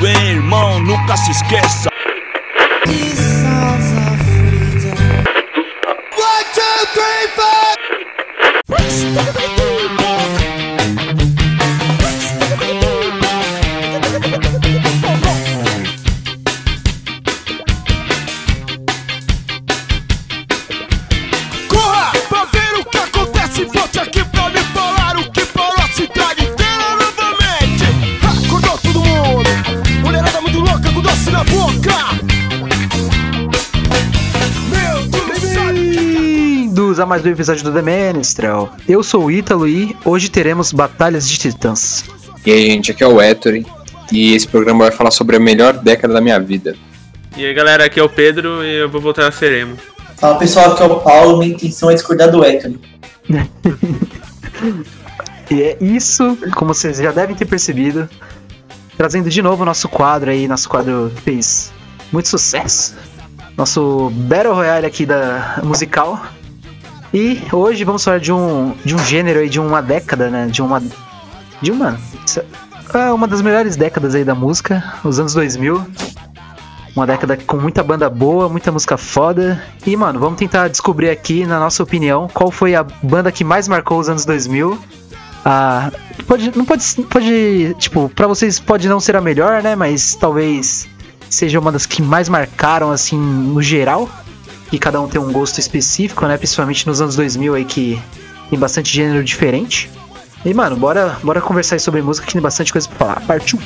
Bem, irmão, nunca se esqueça. Corra mais um episódio do The Menstrel. Eu sou o Ítalo e hoje teremos Batalhas de Titãs. E aí, gente, aqui é o Ettore e esse programa vai falar sobre a melhor década da minha vida. E aí galera, aqui é o Pedro e eu vou voltar a ser emo. Fala pessoal, aqui é o Paulo, minha intenção é discordar do Héctor. E é isso, como vocês já devem ter percebido, trazendo de novo o nosso quadro aí, nosso quadro que fez muito sucesso. Nosso Battle Royale aqui da musical. E hoje vamos falar de um, de um gênero aí, de uma década, né? De uma. De uma. é uma das melhores décadas aí da música, os anos 2000. Uma década com muita banda boa, muita música foda. E, mano, vamos tentar descobrir aqui, na nossa opinião, qual foi a banda que mais marcou os anos 2000. Ah, pode, não pode, pode, tipo, pra vocês pode não ser a melhor, né? Mas talvez seja uma das que mais marcaram, assim, no geral. E cada um tem um gosto específico, né? Principalmente nos anos 2000 aí que tem bastante gênero diferente. E, mano, bora, bora conversar aí sobre música que tem bastante coisa pra falar. Partiu!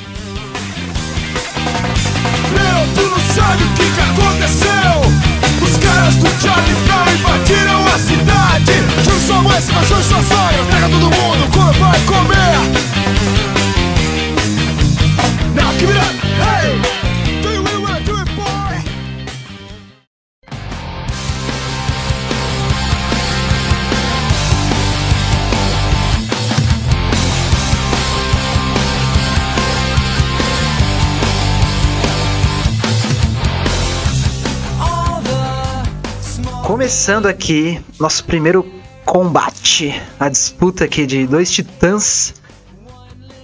Começando aqui, nosso primeiro combate, a disputa aqui de dois titãs.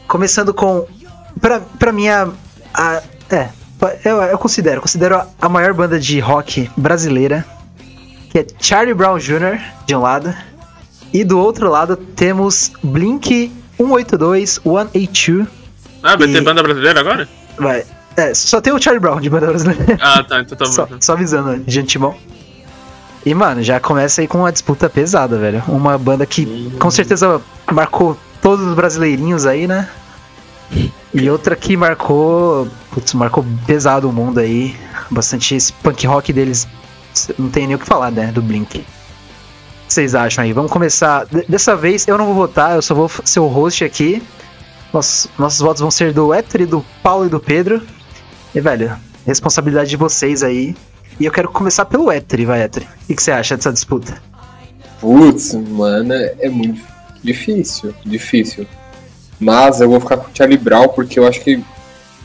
Começando com, pra, pra mim, a, a- é, eu, eu considero, considero a, a maior banda de rock brasileira, que é Charlie Brown Jr., de um lado, e do outro lado temos Blink 182, 182, Ah, vai E- ter banda brasileira agora? vai, é, só tem o Charlie Brown de banda brasileira. Ah, tá, então tá Só, bom. só avisando de antemão. E, mano, já começa aí com uma disputa pesada, velho. Uma banda que com certeza marcou todos os brasileirinhos aí, né? E outra que marcou. Putz, marcou pesado o mundo aí. Bastante esse punk rock deles. Não tem nem o que falar, né? Do Blink. O que vocês acham aí? Vamos começar. D- Dessa vez eu não vou votar, eu só vou ser o host aqui. Nossos, nossos votos vão ser do Héctor, do Paulo e do Pedro. E, velho, responsabilidade de vocês aí. E eu quero começar pelo Héctor, vai, Héctor. O que você acha dessa disputa? Putz, mano, é muito difícil, difícil. Mas eu vou ficar com o Charlie Brown porque eu acho que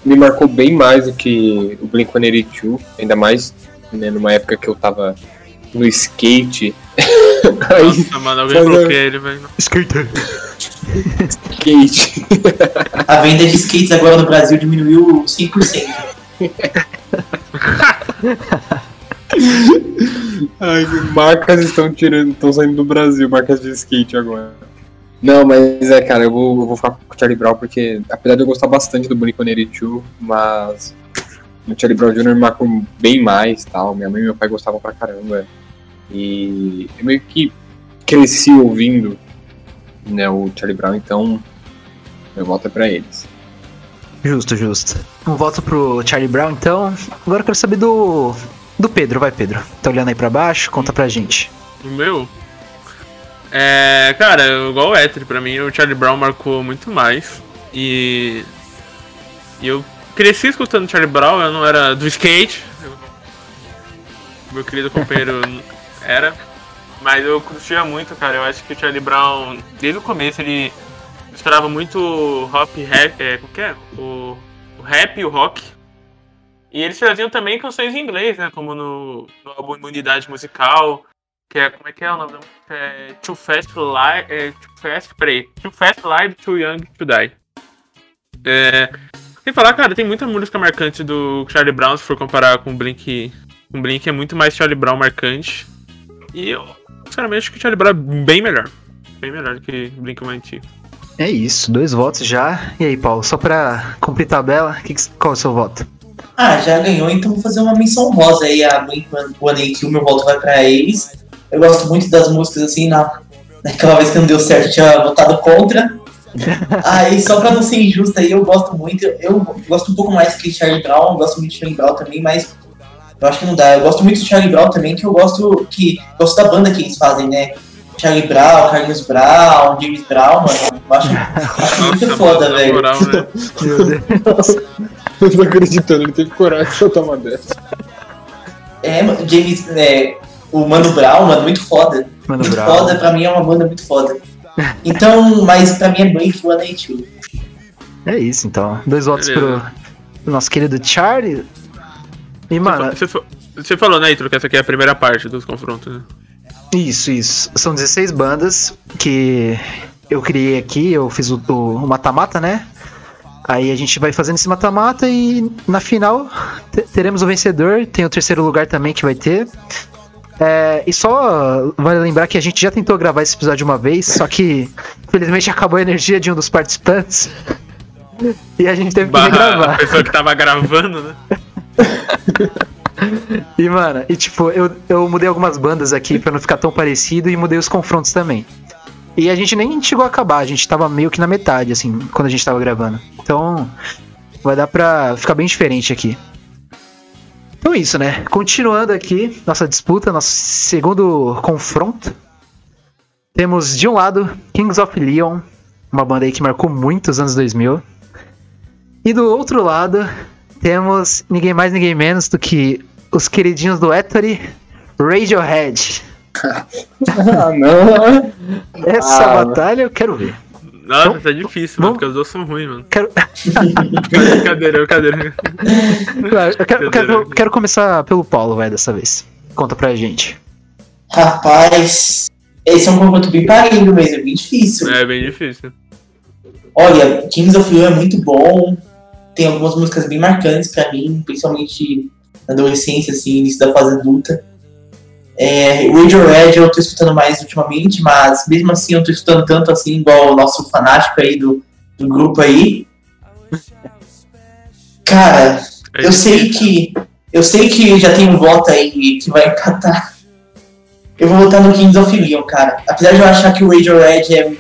me marcou bem mais do que o Blink-182, ainda mais né, numa época que eu tava no skate. Aí, Nossa, mano, alguém bloqueia ele, velho. Skater. skate. A venda de skates agora no Brasil diminuiu 100%. Ai, marcas estão tirando, estão saindo do Brasil, marcas de skate agora. Não, mas é, cara, eu vou, eu vou ficar com o Charlie Brown porque, apesar de eu gostar bastante do Blink-182, mas o Charlie Brown Jr. me marcou bem mais tal. Minha mãe e meu pai gostavam pra caramba. E eu meio que cresci ouvindo né, o Charlie Brown, então meu voto é pra eles. Justo, justo. Um voto pro Charlie Brown, então. Agora eu quero saber do. Do Pedro, vai, Pedro. Tá olhando aí pra baixo? Conta pra gente. O meu? É, cara, igual o Ether, pra mim o Charlie Brown marcou muito mais. E. E eu cresci escutando Charlie Brown, eu não era do skate. eu- meu querido companheiro era. Mas eu curtia muito, cara. Eu acho que o Charlie Brown, desde o começo, ele misturava muito hop rap. É, como que é? O, o rap e o rock. E eles traziam também canções em inglês, né? Como no, no álbum Imunidade Musical. Que é, como é que é o nome da música? É Too Fast Live. É, too Fast, peraí. Too Fast Live, Too Young to Die. É. Sem falar, cara, tem muita música marcante do Charlie Brown, se for comparar com o Blink. Com o Blink é muito mais Charlie Brown marcante. E eu, sinceramente, acho que o Charlie Brown é bem melhor. Bem melhor que o Blink mais antigo. É isso, dois votos já. E aí, Paulo, só pra cumprir tabela, que que- qual é o seu voto? Ah, já ganhou, então vou fazer uma menção rosa aí a Blink-182, o meu voto vai pra eles. Eu gosto muito das músicas, assim, na, naquela vez que não deu certo, eu tinha votado contra. aí, só pra não ser injusto aí, eu gosto muito, eu, eu gosto um pouco mais que Charlie Brown, gosto muito de Charlie Brown também, mas eu acho que não dá. Eu gosto muito de Charlie Brown também, que eu gosto, que, gosto da banda que eles fazem, né? Charlie Brown, Carlinhos Brown, James Brown, mano, eu acho, acho muito foda, mano, na velho. moral, né? Meu Deus. Eu tô acreditando, ele teve coragem de soltar uma dessa. É, James, é, o Mano Brown, mano, muito foda. Mano muito Brown. foda, pra mim é uma banda muito foda. Então, mas pra mim é Blink 182. É isso, então. Dois votos pro, nosso querido Charlie. E, mano, Você, você falou, né, Ítalo, que essa aqui é a primeira parte dos confrontos, né? Isso, isso. São 16 bandas que eu criei aqui, eu fiz o o- mata-mata, né? Aí a gente vai fazendo esse mata-mata e na final te- teremos o vencedor, tem o terceiro lugar também que vai ter. É, e só vale lembrar que a gente já tentou gravar esse episódio uma vez, só que infelizmente acabou a energia de um dos participantes. E a gente teve que a regravar. pessoa que tava gravando, né? E, mano, e tipo, eu, eu mudei algumas bandas aqui pra não ficar tão parecido e mudei os confrontos também. E a gente nem chegou a acabar, a gente tava meio que na metade, assim, quando a gente tava gravando. Então, vai dar pra ficar bem diferente aqui. Então é isso, né? Continuando aqui, nossa disputa, nosso segundo confronto. Temos de um lado Kings of Leon, uma banda aí que marcou muito os anos 2000. E do outro lado, temos ninguém mais, ninguém menos do que os queridinhos do Ettore, Radiohead. Ah, não. Essa Ah, batalha eu quero ver. Nossa, Vamos- tá difícil, vamos- mano, porque os dois são ruins, mano. Quero, Brincadeira, brincadeira. eu quero, eu quero, eu quero começar pelo Paulo, vai, dessa vez. Conta pra gente. Rapaz, esse é um confronto bem parelho mesmo, é bem difícil. É bem difícil. Olha, Kings of Leon é muito bom. Tem algumas músicas bem marcantes pra mim, principalmente na adolescência, assim, início da fase adulta. É, Radiohead eu tô escutando mais ultimamente, mas mesmo assim eu tô escutando tanto assim, igual o nosso fanático aí do, do grupo aí. Cara, eu sei que. Eu sei que já tem um voto aí que vai empatar. Eu vou votar no Kings of Leon, cara. Apesar de eu achar que o Radiohead é.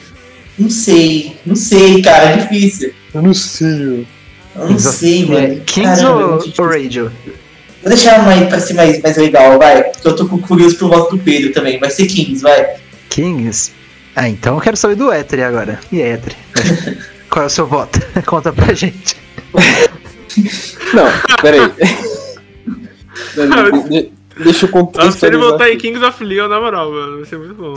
Não sei, não sei, cara, é difícil. Eu não sei. Eu não sei, mano. Kings Caramba, é ou, muito difícil. ou Radio? Vou deixar mais, pra ser mais, mais legal, vai. Porque eu tô com- curioso pro voto do Pedro também. Vai ser Kings, vai. Kings? Ah, então eu quero saber do Ettore agora. E Ettore? Qual é o seu voto? Conta pra gente. Não, peraí. De- Deixa eu Nossa, se ele contextualizar. botar em Kings of Leon, na moral, mano, vai ser muito bom.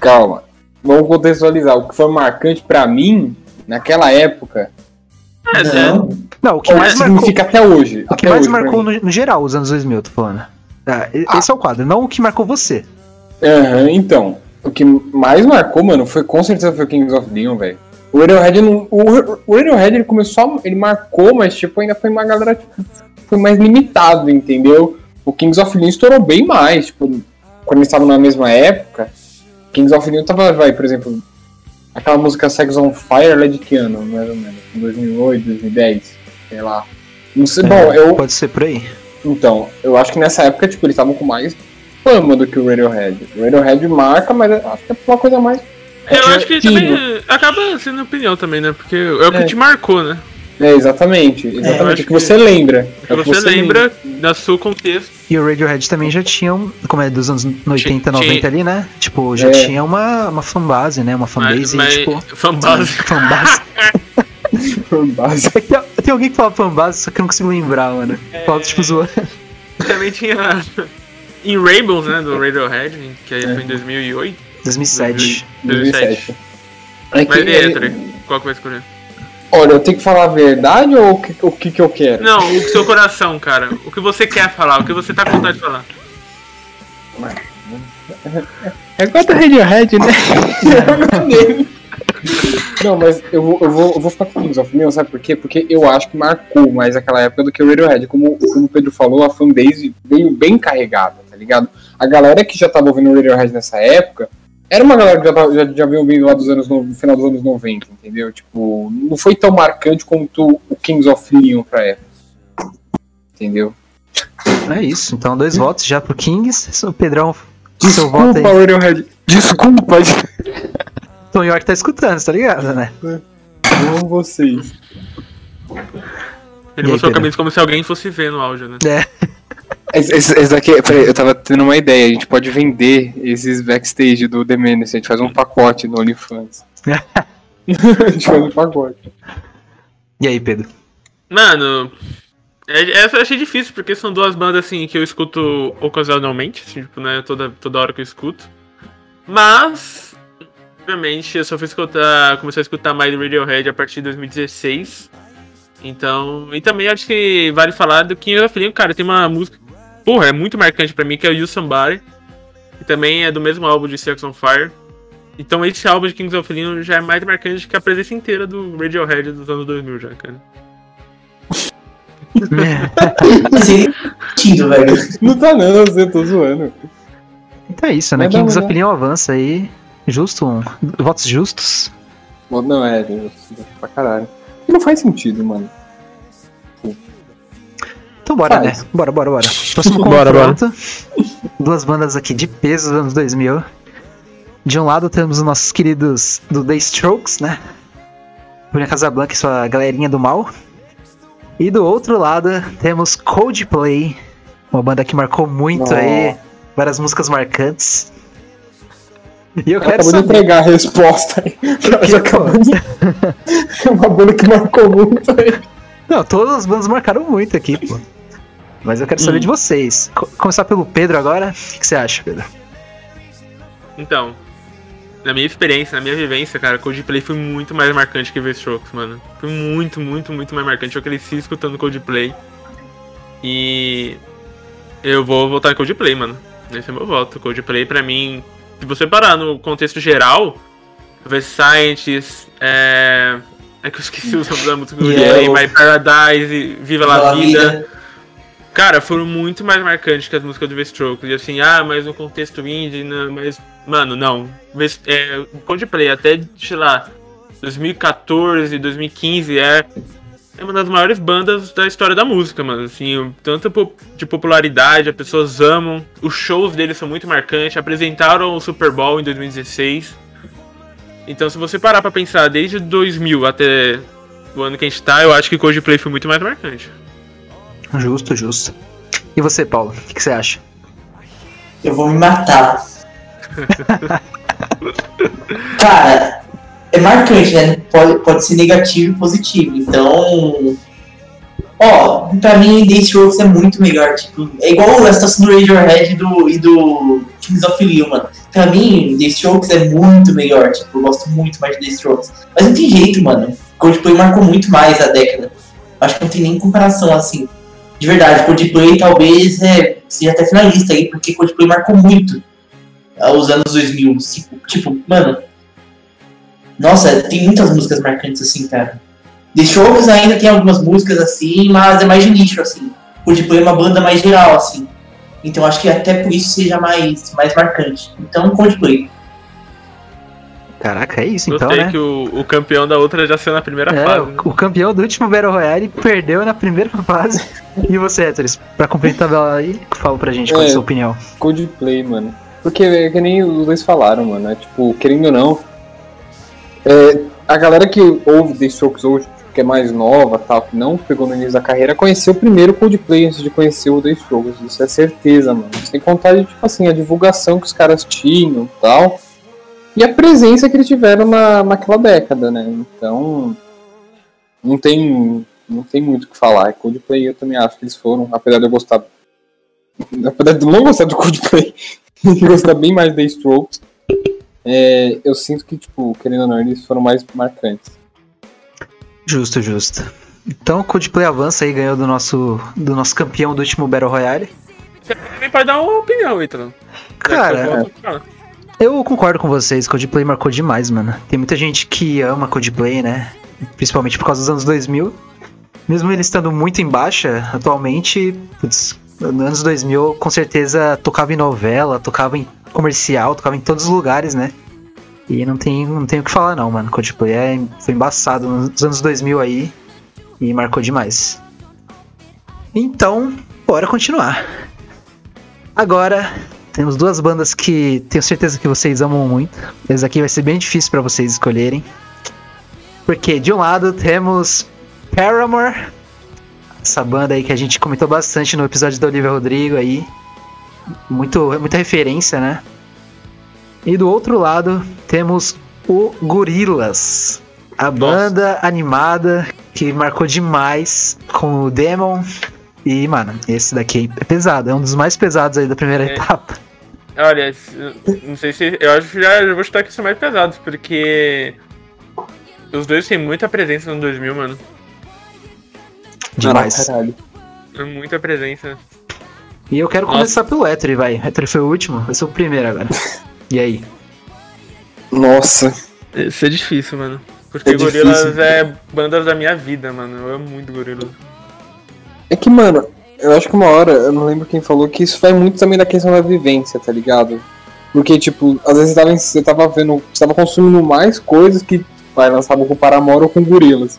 Calma. Vamos contextualizar. O que foi marcante pra mim, naquela época, É, não. Não, o que ou mais marcou, significa até hoje. o que mais hoje marcou no, no geral, os anos 2000, tô falando. Ah, e- esse é o quadro, não o que marcou você. Aham, então. O que mais marcou, mano, foi com certeza foi o Kings of Leon, velho. O Radiohead não. O, o Radiohead ele começou. a- Ele marcou, mas tipo, ainda foi uma galera. Tipo, foi mais limitado, entendeu? O Kings of Leon estourou bem mais. Tipo, quando eles estavam na mesma época, Kings of Leon tava, vai, por exemplo, aquela música Sex on Fire, ela é de que ano, mais ou menos? 2008, 2010, sei lá. Não sei, É, bom, eu. Pode ser por aí. Então, eu acho que nessa época, tipo, eles estavam com mais fama do que o Radiohead. O Radiohead marca, mas acho que é uma coisa mais. Eu acho que também acaba sendo opinião também, né? Porque é o que É. te marcou, né? É, exatamente. Exatamente. acho o que você lembra. Que É o você lembra da seu contexto. E o Radiohead também já tinha, um- como é dos anos 80, Tinha- 90 ali, né? Tipo, já É. tinha uma, uma fanbase, né? Uma fanbase, mas, tipo... fanbase. Fanbase. Por base. É tem, tem alguém que fala fanbase, só que eu não consigo lembrar, mano. Fala, tipo, zoando. Também tinha em Rainbows, né? Do Radiohead, que aí foi em 2008. 2007. 2007. É que, Mas e aí, Ettore? Qual que vai escolher? Olha, eu tenho que falar a verdade ou o que, o que, que eu quero? Não, o seu coração, cara. O que você quer falar, o que você tá com vontade de falar. É igual do Radiohead, né? Não, mas eu vou, eu, vou, eu vou ficar com Kings of Leon, sabe por quê? Porque eu acho que marcou mais aquela época do que o Radiohead. Como, como o Pedro falou, a fanbase veio bem carregada, tá ligado? A galera que já tava ouvindo o Radiohead nessa época era uma galera que já, tava, já, já vinha ouvindo lá dos anos, no, final dos anos 90, entendeu? Tipo, não foi tão marcante quanto o Kings of Leon pra época. Entendeu? É isso. Então, dois votos já pro Kings. O Pedrão, seu voto Desculpa, aí. Desculpa, Tom York tá escutando, tá ligado, né? amo vocês. Ele E aí, mostrou Pedro? a camisa como se alguém fosse ver no áudio, né? É. Esse, esse- daqui, peraí, eu tava tendo uma ideia. A gente pode vender esses backstage do The Menace. A gente faz um pacote no OnlyFans. a gente faz um pacote. E aí, Pedro? Mano, é- essa eu achei difícil, porque são duas bandas assim que eu escuto ocasionalmente, assim, tipo, né, toda, toda hora que eu escuto. Mas, obviamente, eu só fui escutar, comecei a escutar mais Radiohead a partir de 2016. Então, e também acho que vale falar do King of Leon, cara, tem uma música, porra, é muito marcante pra mim, que é o You Somebody, que também é do mesmo álbum de Sex on Fire. Então esse álbum de Kings of Leon já é mais marcante que a presença inteira do Radiohead dos anos 2000 já, cara. Não sei sentido, velho. Não tá não, eu tô zoando. Então é isso, né? Kings of Leon avança aí. Justo, um- votos justos. Não, é, pra caralho. Não faz sentido, mano. Então bora, Faz. né? Bora, bora, bora. Próximo Bora, bora. confronto. Duas bandas aqui de peso dos anos 2000. De um lado temos os nossos queridos do The Strokes, né? Bruna Casablanca e sua galerinha do mal. E do outro lado temos Coldplay, uma banda que marcou muito aí, várias músicas marcantes. E eu Ela quero acabou de saber. entregar a resposta aí. Acabou de... É uma banda que marcou muito aí. Não, todas as bandas marcaram muito aqui, pô. Mas eu quero saber Hum. de vocês. Co- começar pelo Pedro agora. O que você acha, Pedro? Então, na minha experiência, na minha vivência, cara, Coldplay foi muito mais marcante que The Strokes, mano. Foi muito, muito, muito mais marcante. Eu cresci escutando Coldplay. E eu vou votar em Coldplay, mano. Esse é meu voto. Coldplay, pra mim, se você parar no contexto geral, The Scientist, é... É que eu esqueci o nome da música do Yeah. Coldplay, My Paradise, Viva La Pela Vida. Cara, foram muito mais marcantes que as músicas do The Strokes. E assim, ah, mas no contexto indie, não, mas. Mano, não. É, Coldplay até, sei lá, 2014, 2015 é. É uma das maiores bandas da história da música, mano. Assim, tanto de popularidade, as pessoas amam. Os shows deles são muito marcantes. Apresentaram o Super Bowl em 2016. Então, se você parar pra pensar desde 2000 até o ano que a gente tá, eu acho que Coldplay foi muito mais marcante. Justo, justo. E você, Paulo? O que, que você acha? Eu vou me matar. Cara, é marcante, né? Pode, pode ser negativo e positivo. Então. Ó, pra mim, The Strokes é muito melhor. Tipo, é igual a situação do Radiohead e do, e do Kings of Leon, mano. Pra mim, The Strokes é muito melhor. Tipo, eu gosto muito mais de The Strokes. Mas não tem jeito, mano. Coldplay marcou muito mais a década. Acho que não tem nem comparação assim. De verdade, Coldplay talvez é, seja até finalista aí, porque Coldplay marcou muito ah, os anos 2000. Tipo, mano. Nossa, tem muitas músicas marcantes assim, cara. The Strokes ainda tem algumas músicas assim, mas é mais de nicho, assim. Coldplay é uma banda mais geral, assim. Então acho que até por isso seja mais, mais marcante. Então, Coldplay. Caraca, é isso então, Gostei né? que o, o campeão da outra já saiu na primeira É, fase. né? o, o campeão do último Battle Royale perdeu na primeira fase. E você, Héteres, pra cumprir a tabela aí, fala pra gente qual é a É. sua opinião. Coldplay, mano. Porque é que nem os dois falaram, mano. É tipo, querendo ou não. é, a galera que ouve The Strokes hoje, que é mais nova, tal, que não pegou no início da carreira, conheceu primeiro o Coldplay antes de conhecer o The Strokes. Isso é certeza, mano. Sem contar, de, tipo assim, a divulgação que os caras tinham tal. E a presença que eles tiveram na, naquela década, né? Então. Não tem, não tem muito o que falar. Coldplay eu também acho que eles foram, apesar de eu gostar. Apesar de eu não gostar do Coldplay, e gostar bem mais da Strokes, é, eu sinto que, tipo, querendo ou não, eles foram mais marcantes. Justo, justo. Então o Coldplay avança aí, ganhou do nosso, do nosso campeão do último Battle Royale. Também pode dar uma opinião, Ítalo. Cara, eu concordo com vocês, Coldplay marcou demais, mano. Tem muita gente que ama Coldplay, né? Principalmente por causa dos anos 2000. Mesmo ele estando muito em baixa atualmente, putz, nos anos 2000 com certeza tocava em novela, tocava em comercial, tocava em todos os lugares, né? E não tem, não tem o que falar não, mano. Coldplay é, foi embaçado nos anos 2000 aí e marcou demais. Então, bora continuar. Agora, temos duas bandas que tenho certeza que vocês amam muito. Esse aqui vai ser bem difícil para vocês escolherem. Porque de um lado temos Paramore, essa banda aí que a gente comentou bastante no episódio da Olivia Rodrigo aí. Muito, muita referência, né? E do outro lado temos o Gorillaz, a banda animada que marcou demais com o Demon. E, mano, esse daqui é pesado, é um dos mais pesados aí da primeira É. etapa. Olha, não sei se. Eu acho que já, já vou chutar que são mais pesados, porque. Os dois têm muita presença no 2000, mano. Demais. Caralho. É Muita presença. E eu quero Nossa. começar pelo Ettore, vai. Ettore foi o último, vai ser o primeiro agora. E aí? Nossa. Isso é difícil, mano. Porque É difícil. Gorillaz é banda da minha vida, mano. Eu amo muito Gorillaz. É que, mano, eu acho que uma hora, eu não lembro quem falou, que isso vai muito também da questão da vivência, tá ligado? Porque, tipo, às vezes você tava, você tava vendo, você tava consumindo mais coisas que vai lançavam com Paramore ou com gorilas.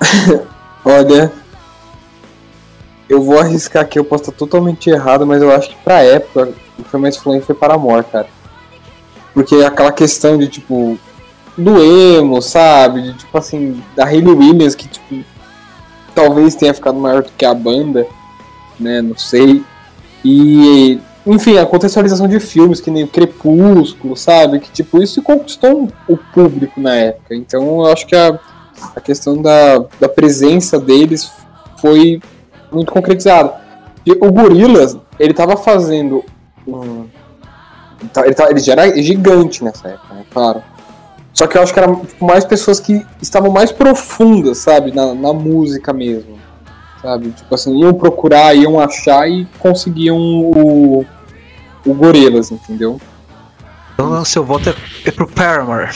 Olha, eu vou arriscar aqui, eu posso estar totalmente errado, mas eu acho que pra época o que foi mais influente foi Paramore, cara. Porque aquela questão de, tipo, do emo, sabe? De, tipo assim, da Hayley Williams, que, tipo, talvez tenha ficado maior do que a banda, né? Não sei. E, enfim, a contextualização de filmes, que nem o Crepúsculo, sabe? Que, tipo, isso conquistou o público na época. Então, eu acho que a, a questão da, da presença deles foi muito concretizada. E o Gorillaz, ele tava fazendo um... Ele, tá- ele já era gigante nessa época, né? Claro. Só que eu acho que eram tipo, mais pessoas que estavam mais profundas, sabe? Na, na música mesmo. Sabe? Tipo assim, iam procurar, iam achar e conseguiam o, o Gorillaz, entendeu? Então o seu voto é, é pro Paramore.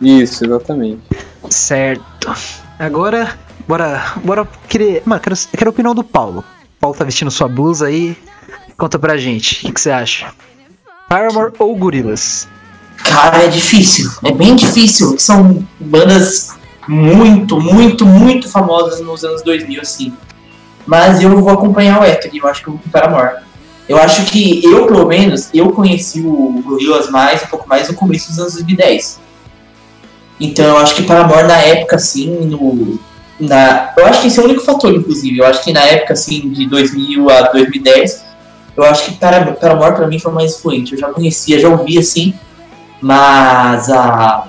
Isso, exatamente. Certo. Agora, bora. Bora querer. Mano, quero, eu quero a opinião do Paulo. O Paulo tá vestindo sua blusa aí. Conta pra gente. O que, que você acha? Paramore ou Gorillaz? Cara, é difícil. É bem difícil. São bandas muito, muito, muito famosas nos anos 2000, assim. Mas eu vou acompanhar o Héctor, eu acho que eu vou o Paramore. Eu acho que eu, pelo menos, eu conheci o Gorillaz mais, um pouco mais no começo dos anos 2010. Então eu acho que Paramore na época, assim, no... Na, eu acho que esse é o único fator, inclusive. Eu acho que na época, assim, de 2000 a 2010, eu acho que Para- Paramore pra mim foi mais influente. Eu já conhecia, já ouvia, assim, mas a,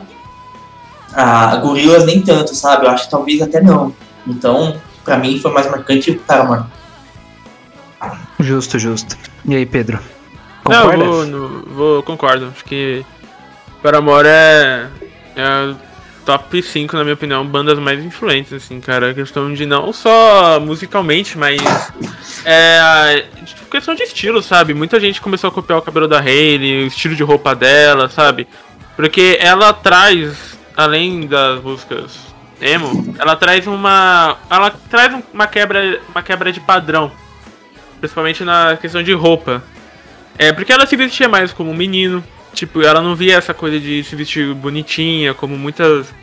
a Gorillaz nem tanto, sabe? Eu acho que talvez até não. Então, pra mim foi mais marcante o Paramore. Justo, justo. E aí, Pedro? Não, Concorda? eu vou, vou, concordo. Acho que Paramore é, é top 5, na minha opinião, bandas mais influentes, assim, cara. Questão de não só musicalmente, mas é tipo, questão de estilo, sabe? Muita gente começou a copiar o cabelo da Hayley, o estilo de roupa dela, sabe? Porque ela traz, além das músicas emo, ela traz uma, ela traz uma quebra, uma quebra de padrão, principalmente na questão de roupa. É, porque ela se vestia mais como um menino. Tipo, ela não via essa coisa de se vestir bonitinha, como muitas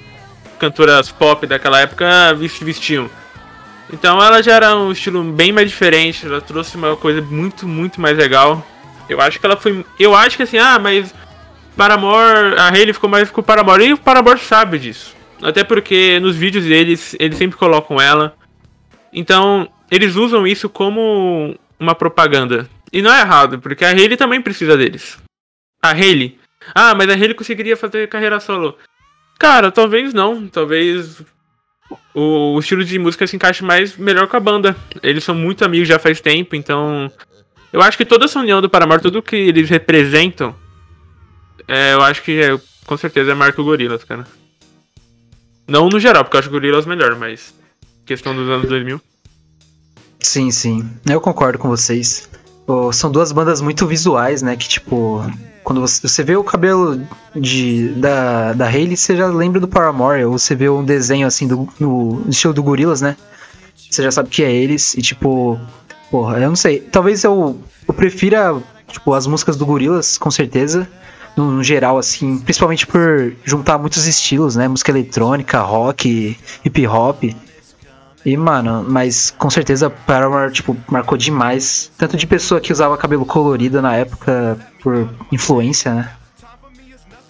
cantoras pop daquela época se vestiam. Então ela já era um estilo bem mais diferente, ela trouxe uma coisa muito, muito mais legal. Eu acho que ela foi. Eu acho que assim, ah, mas Paramore, a Hayley ficou mais com o Paramore. E o Paramore sabe disso. Até porque nos vídeos deles, eles sempre colocam ela. Então, eles usam isso como uma propaganda. E não é errado, porque a Hayley também precisa deles. A Hayley. Ah, mas a Hayley conseguiria fazer carreira solo. Cara, talvez não. Talvez o, o estilo de música se encaixe mais melhor com a banda. Eles são muito amigos já faz tempo, então. Eu acho que toda essa união do Paramore, tudo que eles representam, é, eu acho que é, com certeza é marca o Gorillaz, cara. Não no geral, porque eu acho o Gorillaz melhor, mas. Questão dos anos 2000. Sim, sim. Eu concordo com vocês. oh, são duas bandas muito visuais, né? Que tipo, quando você, você vê o cabelo de, da, da Hayley, você já lembra do Paramore, ou você vê um desenho assim do, no estilo do Gorillaz, né? Você já sabe que é eles, e tipo, porra, eu não sei. Talvez eu, eu prefira, tipo, as músicas do Gorillaz, com certeza. No, no geral, assim, principalmente por juntar muitos estilos, né? Música eletrônica, rock, hip hop. E, mano, mas com certeza Paramore, tipo, marcou demais. Tanto de pessoa que usava cabelo colorido na época por influência, né?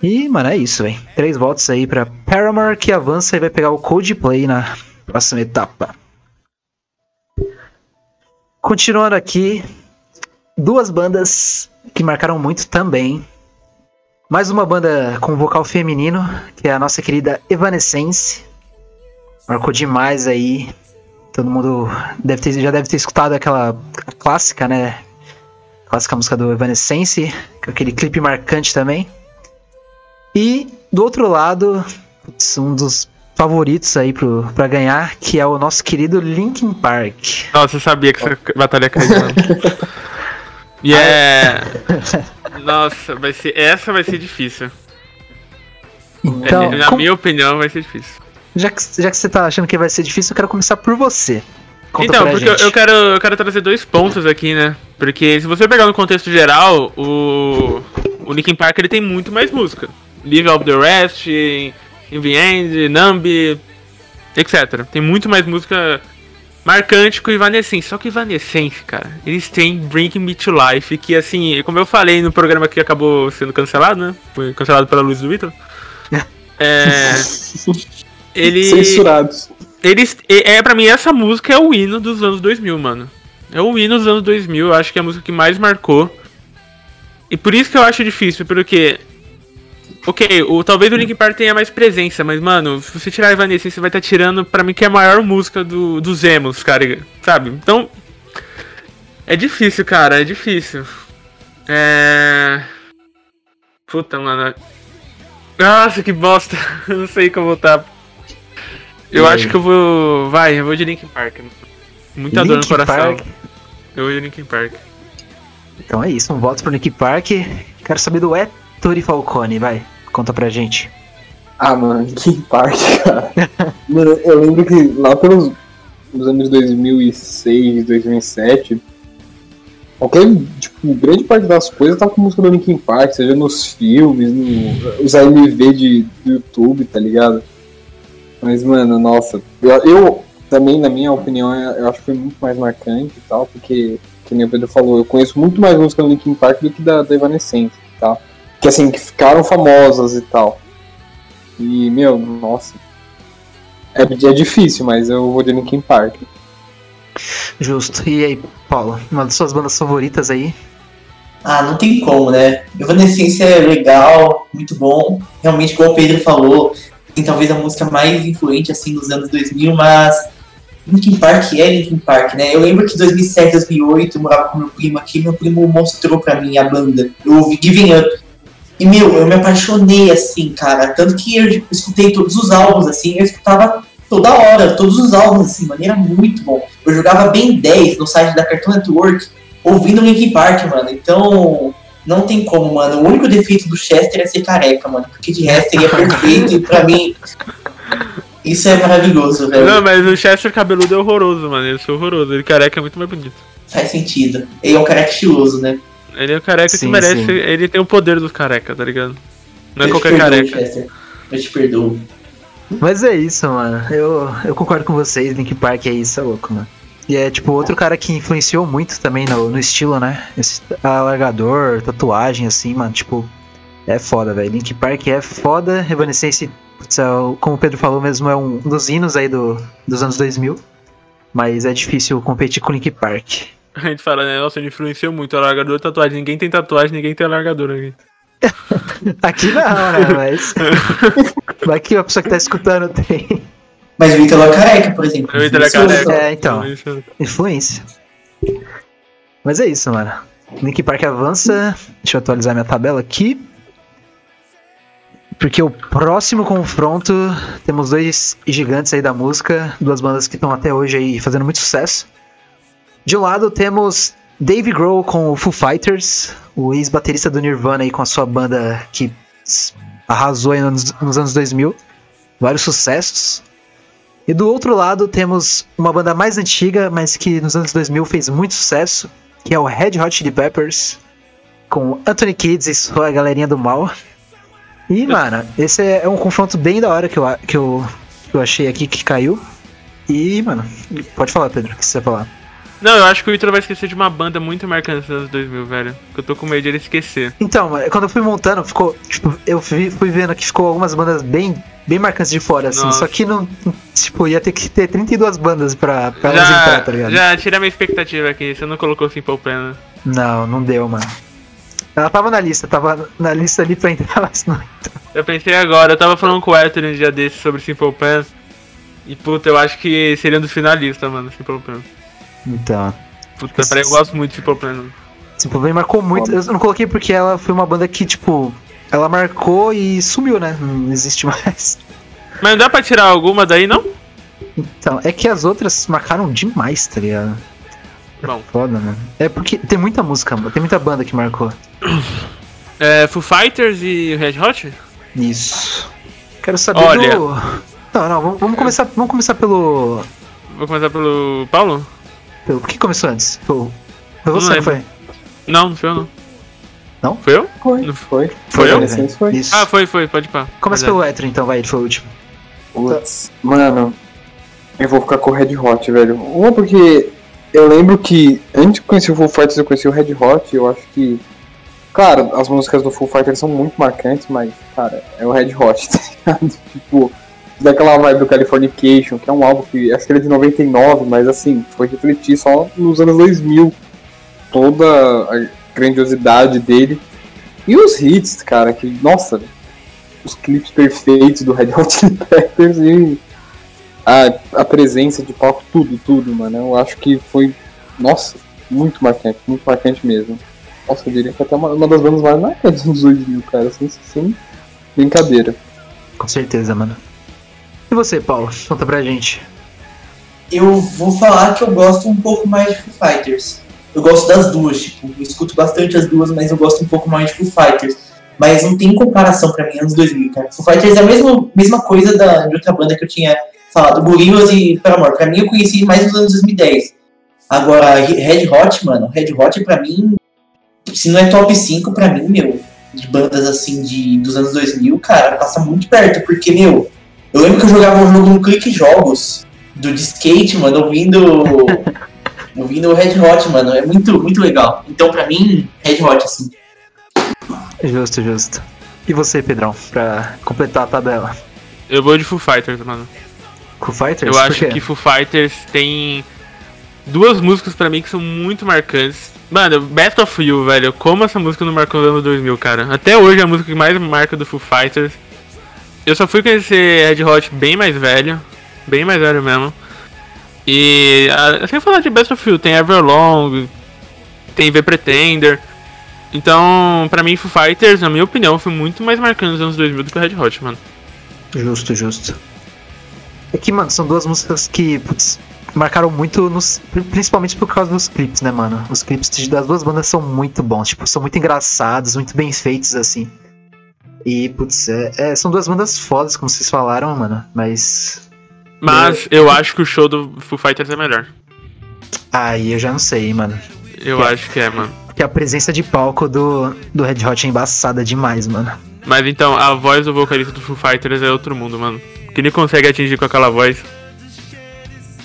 E, mano, é isso, velho. Três votos aí pra Paramore que avança e vai pegar o Coldplay na próxima etapa. Continuando aqui, duas bandas que marcaram muito também. Mais uma banda com vocal feminino, que é a nossa querida Evanescence. Marcou demais aí. Todo mundo deve ter, já deve ter escutado aquela clássica, né? Clássica música do Evanescence, com aquele clipe marcante também. E do outro lado, um dos favoritos aí pro, pra ganhar, que é o nosso querido Linkin Park. Nossa, eu sabia que essa batalha cair. mano. E é. Nossa, vai ser. Essa vai ser difícil. Então, É, na com- minha opinião, vai ser difícil. Já, que, já que você tá achando que vai ser difícil, eu quero começar por você. Conta então, porque eu, gente. eu quero, eu quero trazer dois pontos aqui, né? Porque se você pegar no contexto geral, o, o Linkin Park ele tem muito mais música. Live of the Rest, In the End, Numb, etc. Tem muito mais música marcante que o Evanescence. Só que o Evanescence, cara, eles têm Bring Me to Life, que assim, como eu falei no programa que acabou sendo cancelado, né? Foi cancelado pela Luz do Vitor. É. Ele. Censurados. Eles, é, pra mim, essa música é o hino dos anos 2000, mano. É o hino dos anos 2000, eu acho que é a música que mais marcou. E por isso que eu acho difícil, porque... Ok, o, talvez o Linkin Park tenha mais presença, mas, mano, se você tirar a Evanescence, você vai estar tirando, pra mim, que é a maior música do, dos emos, cara, sabe? Então... É difícil, cara, é difícil. É... Puta, mano. Nossa, que bosta. Eu não sei como votar. Eu E aí? acho que eu vou. Vai, eu vou de Linkin Park. Muita dor no Linkin coração. Park. Eu vou de Linkin Park. Então é isso, um voto pro Linkin Park. Quero saber do Ettore Falcone, vai. Conta pra gente. Ah, mano, que Park, cara. mano, eu lembro que lá pelos nos anos 2006, 2007, qualquer, tipo, grande parte das coisas tava com música do Linkin Park, seja nos filmes, no, os AMV de, do YouTube, tá ligado? Mas, mano, nossa, eu, eu também, na minha opinião, eu acho que foi muito mais marcante e tal, porque, que nem o Pedro falou, eu conheço muito mais música do Linkin Park do que da, da Evanescence, tá? Que assim, que ficaram famosas e tal. E, meu, nossa. É, é difícil, mas eu vou de Linkin Park. Justo. E aí, Paulo, uma das suas bandas favoritas aí? Ah, não tem como, né? Evanescence é legal, muito bom. Realmente, igual o Pedro falou, tem talvez a música mais influente, assim, dos anos 2000, mas Linkin Park é Linkin Park, né? Eu lembro que em 2007, 2008, eu morava com meu primo aqui, meu primo mostrou pra mim a banda. Eu ouvi Giving Up. E, meu, eu me apaixonei, assim, cara. Tanto que eu escutei todos os álbuns, assim, eu escutava toda hora, todos os álbuns, assim, mano, era muito bom. Eu jogava bem 10 no site da Cartoon Network, ouvindo Linkin Park, mano. Então, não tem como, mano. O único defeito do Chester é ser careca, mano. Porque de resto ele é perfeito e pra mim. Isso é maravilhoso, velho. Não, mas o Chester cabeludo é horroroso, mano. Ele é horroroso. Ele careca é muito mais bonito. Faz sentido. Ele é um careca estiloso, né? Ele é o careca que Sim, merece. sim. Ele tem o poder do careca, tá ligado? Não é eu qualquer perdoo, careca. Chester. Eu te perdoo. Mas é isso, mano. Eu, eu concordo com vocês, Linkin Park é isso, é louco, mano. E é tipo outro cara que influenciou muito também no, no estilo, né? Esse alargador, tatuagem, assim, mano. Tipo, é foda, velho. Linkin Park é foda. Evanescence, putz, é como o Pedro falou mesmo, é um dos hinos aí do, dos anos 2000. Mas é difícil competir com Linkin Park. A gente fala, né? Nossa, ele influenciou muito. Alargador, tatuagem. Ninguém tem tatuagem, ninguém tem alargador aqui. Aqui não, né? Mas. Vai que a pessoa que tá escutando tem Mas o Ítalo é careca, por exemplo. O Ítalo é Isso, careca. É, então. Isso. influência. Mas é isso, mano. Linkin Park avança. Deixa eu atualizar minha tabela aqui. Porque o próximo confronto temos dois gigantes aí da música, duas bandas que estão até hoje aí fazendo muito sucesso. De um lado temos Dave Grohl com o Foo Fighters, o ex-baterista do Nirvana aí com a sua banda que arrasou aí nos, nos anos 2000. Vários sucessos. E do outro lado temos uma banda mais antiga, mas que nos anos 2000 fez muito sucesso, que é o Red Hot Chili Peppers, com Anthony Kids e sua galerinha do mal. E, mano, esse é um confronto bem da hora que eu, que eu, que eu achei aqui que caiu. E, mano, pode falar, Pedro, o que você vai falar? Não, eu acho que o Ítalo vai esquecer de uma banda muito marcante nos anos 2000, velho. Que eu tô com medo de ele esquecer. Então, mano, quando eu fui montando, ficou. Tipo, eu fui, fui vendo que ficou algumas bandas bem, bem marcantes de fora, assim. Nossa. Só que não. Tipo, ia ter que ter 32 bandas pra, pra elas entrar, Já, tá ligado? já tira minha expectativa aqui, você não colocou Simple Plan. né? Não, não deu, mano. Ela tava na lista, tava na lista ali pra entrar, mas não. Eu pensei agora, eu tava falando com o Arthur um dia desse sobre Simple Plan. E puta, eu acho que seria um dos finalistas, mano, Simple Plan. Então. Puta, pra eu gosto muito de Simple Plan. Simple Plan marcou muito. Eu não coloquei porque ela foi uma banda que, tipo. Ela marcou e sumiu, né? Não existe mais. Mas não dá pra tirar alguma daí, não? Então, é que as outras marcaram demais, tá ligado? Bom. Foda, mano. É porque tem muita música. Tem muita banda que marcou. É, Foo Fighters e Red Hot? Isso. Quero saber Olha. do. Não, não, vamos, vamos começar. Vamos começar pelo. Vou começar pelo Paulo? pelo... O que começou antes? Foi, você, não foi? Não, não foi eu não. Não? Foi eu? Foi, Não foi. Foi eu? Adolescente Foi. Isso. Ah, foi, foi, pode pá. Começa pelo Etro, então, vai, ele foi o último. Putz, mano, eu vou ficar com o Red Hot, velho. Uma porque eu lembro que antes de conhecer o Full Fighters, eu conheci o Red Hot, eu acho que. Claro, as músicas do Full Fighters são muito marcantes, mas, cara, é o Red Hot, tá ligado? Tipo, daquela vibe do Californication, que é um álbum que acho que ele é de 99, mas assim, foi refletir só nos anos 2000 toda grandiosidade dele. E os hits, cara, que, nossa, os clipes perfeitos do Red Hot Chili Peppers e a, a presença de palco, tudo, tudo, mano. Eu acho que foi, nossa, muito marcante, muito marcante mesmo. Nossa, eu diria que até uma, uma das bandas mais marcantes dos 2000, cara, sem, sem brincadeira. Com certeza, mano. E você, Paulo? Conta pra gente. Eu vou falar que eu gosto um pouco mais de Foo Fighters. Eu gosto das duas, tipo, eu escuto bastante as duas, mas eu gosto um pouco mais de Foo Fighters. Mas não tem comparação pra mim anos 2000, cara. Foo Fighters é a mesma, mesma coisa da, de outra banda que eu tinha falado, Gorillaz e Paramore. Pra mim eu conheci mais nos anos 2010. Agora, Red Hot, mano, Red Hot pra mim, se não é top 5, pra mim, meu, de bandas assim de, dos anos 2000, cara, passa muito perto, porque, meu, eu lembro que eu jogava um jogo no Clique Jogos, do de skate, mano, ouvindo. ouvindo o Red Hot, mano. É muito, muito legal. Então, pra mim, Red Hot, assim. Justo, justo. E você, Pedrão, pra completar a tabela? Eu vou de Foo Fighters, mano. Foo Fighters? Eu Por acho quê? que Foo Fighters tem duas músicas pra mim que são muito marcantes. Mano, Best of You, velho. Como essa música não marcou no ano 2000, cara? Até hoje é a música que mais marca do Foo Fighters. Eu só fui conhecer Red Hot bem mais velho. Bem mais velho mesmo. E sem falar de You, tem Everlong, tem V Pretender. Então, pra mim, Foo Fighters, na minha opinião, foi muito mais marcante nos anos 2000 do que o Red Hot, mano. Justo, justo. É que, mano, são duas músicas que, putz, marcaram muito, nos, principalmente por causa dos clipes, né, mano? Os clipes das duas bandas são muito bons, tipo, são muito engraçados, muito bem feitos, assim. E, putz, é- é, são duas bandas fodas, como vocês falaram, mano, mas... Mas eu acho que o show do Foo Fighters é melhor. Aí eu já não sei, mano. Eu É. acho que é, mano. Porque a presença de palco do, do Red Hot é embaçada demais, mano. Mas então, a voz do vocalista do Foo Fighters é outro mundo, mano. Que ele consegue atingir com aquela voz.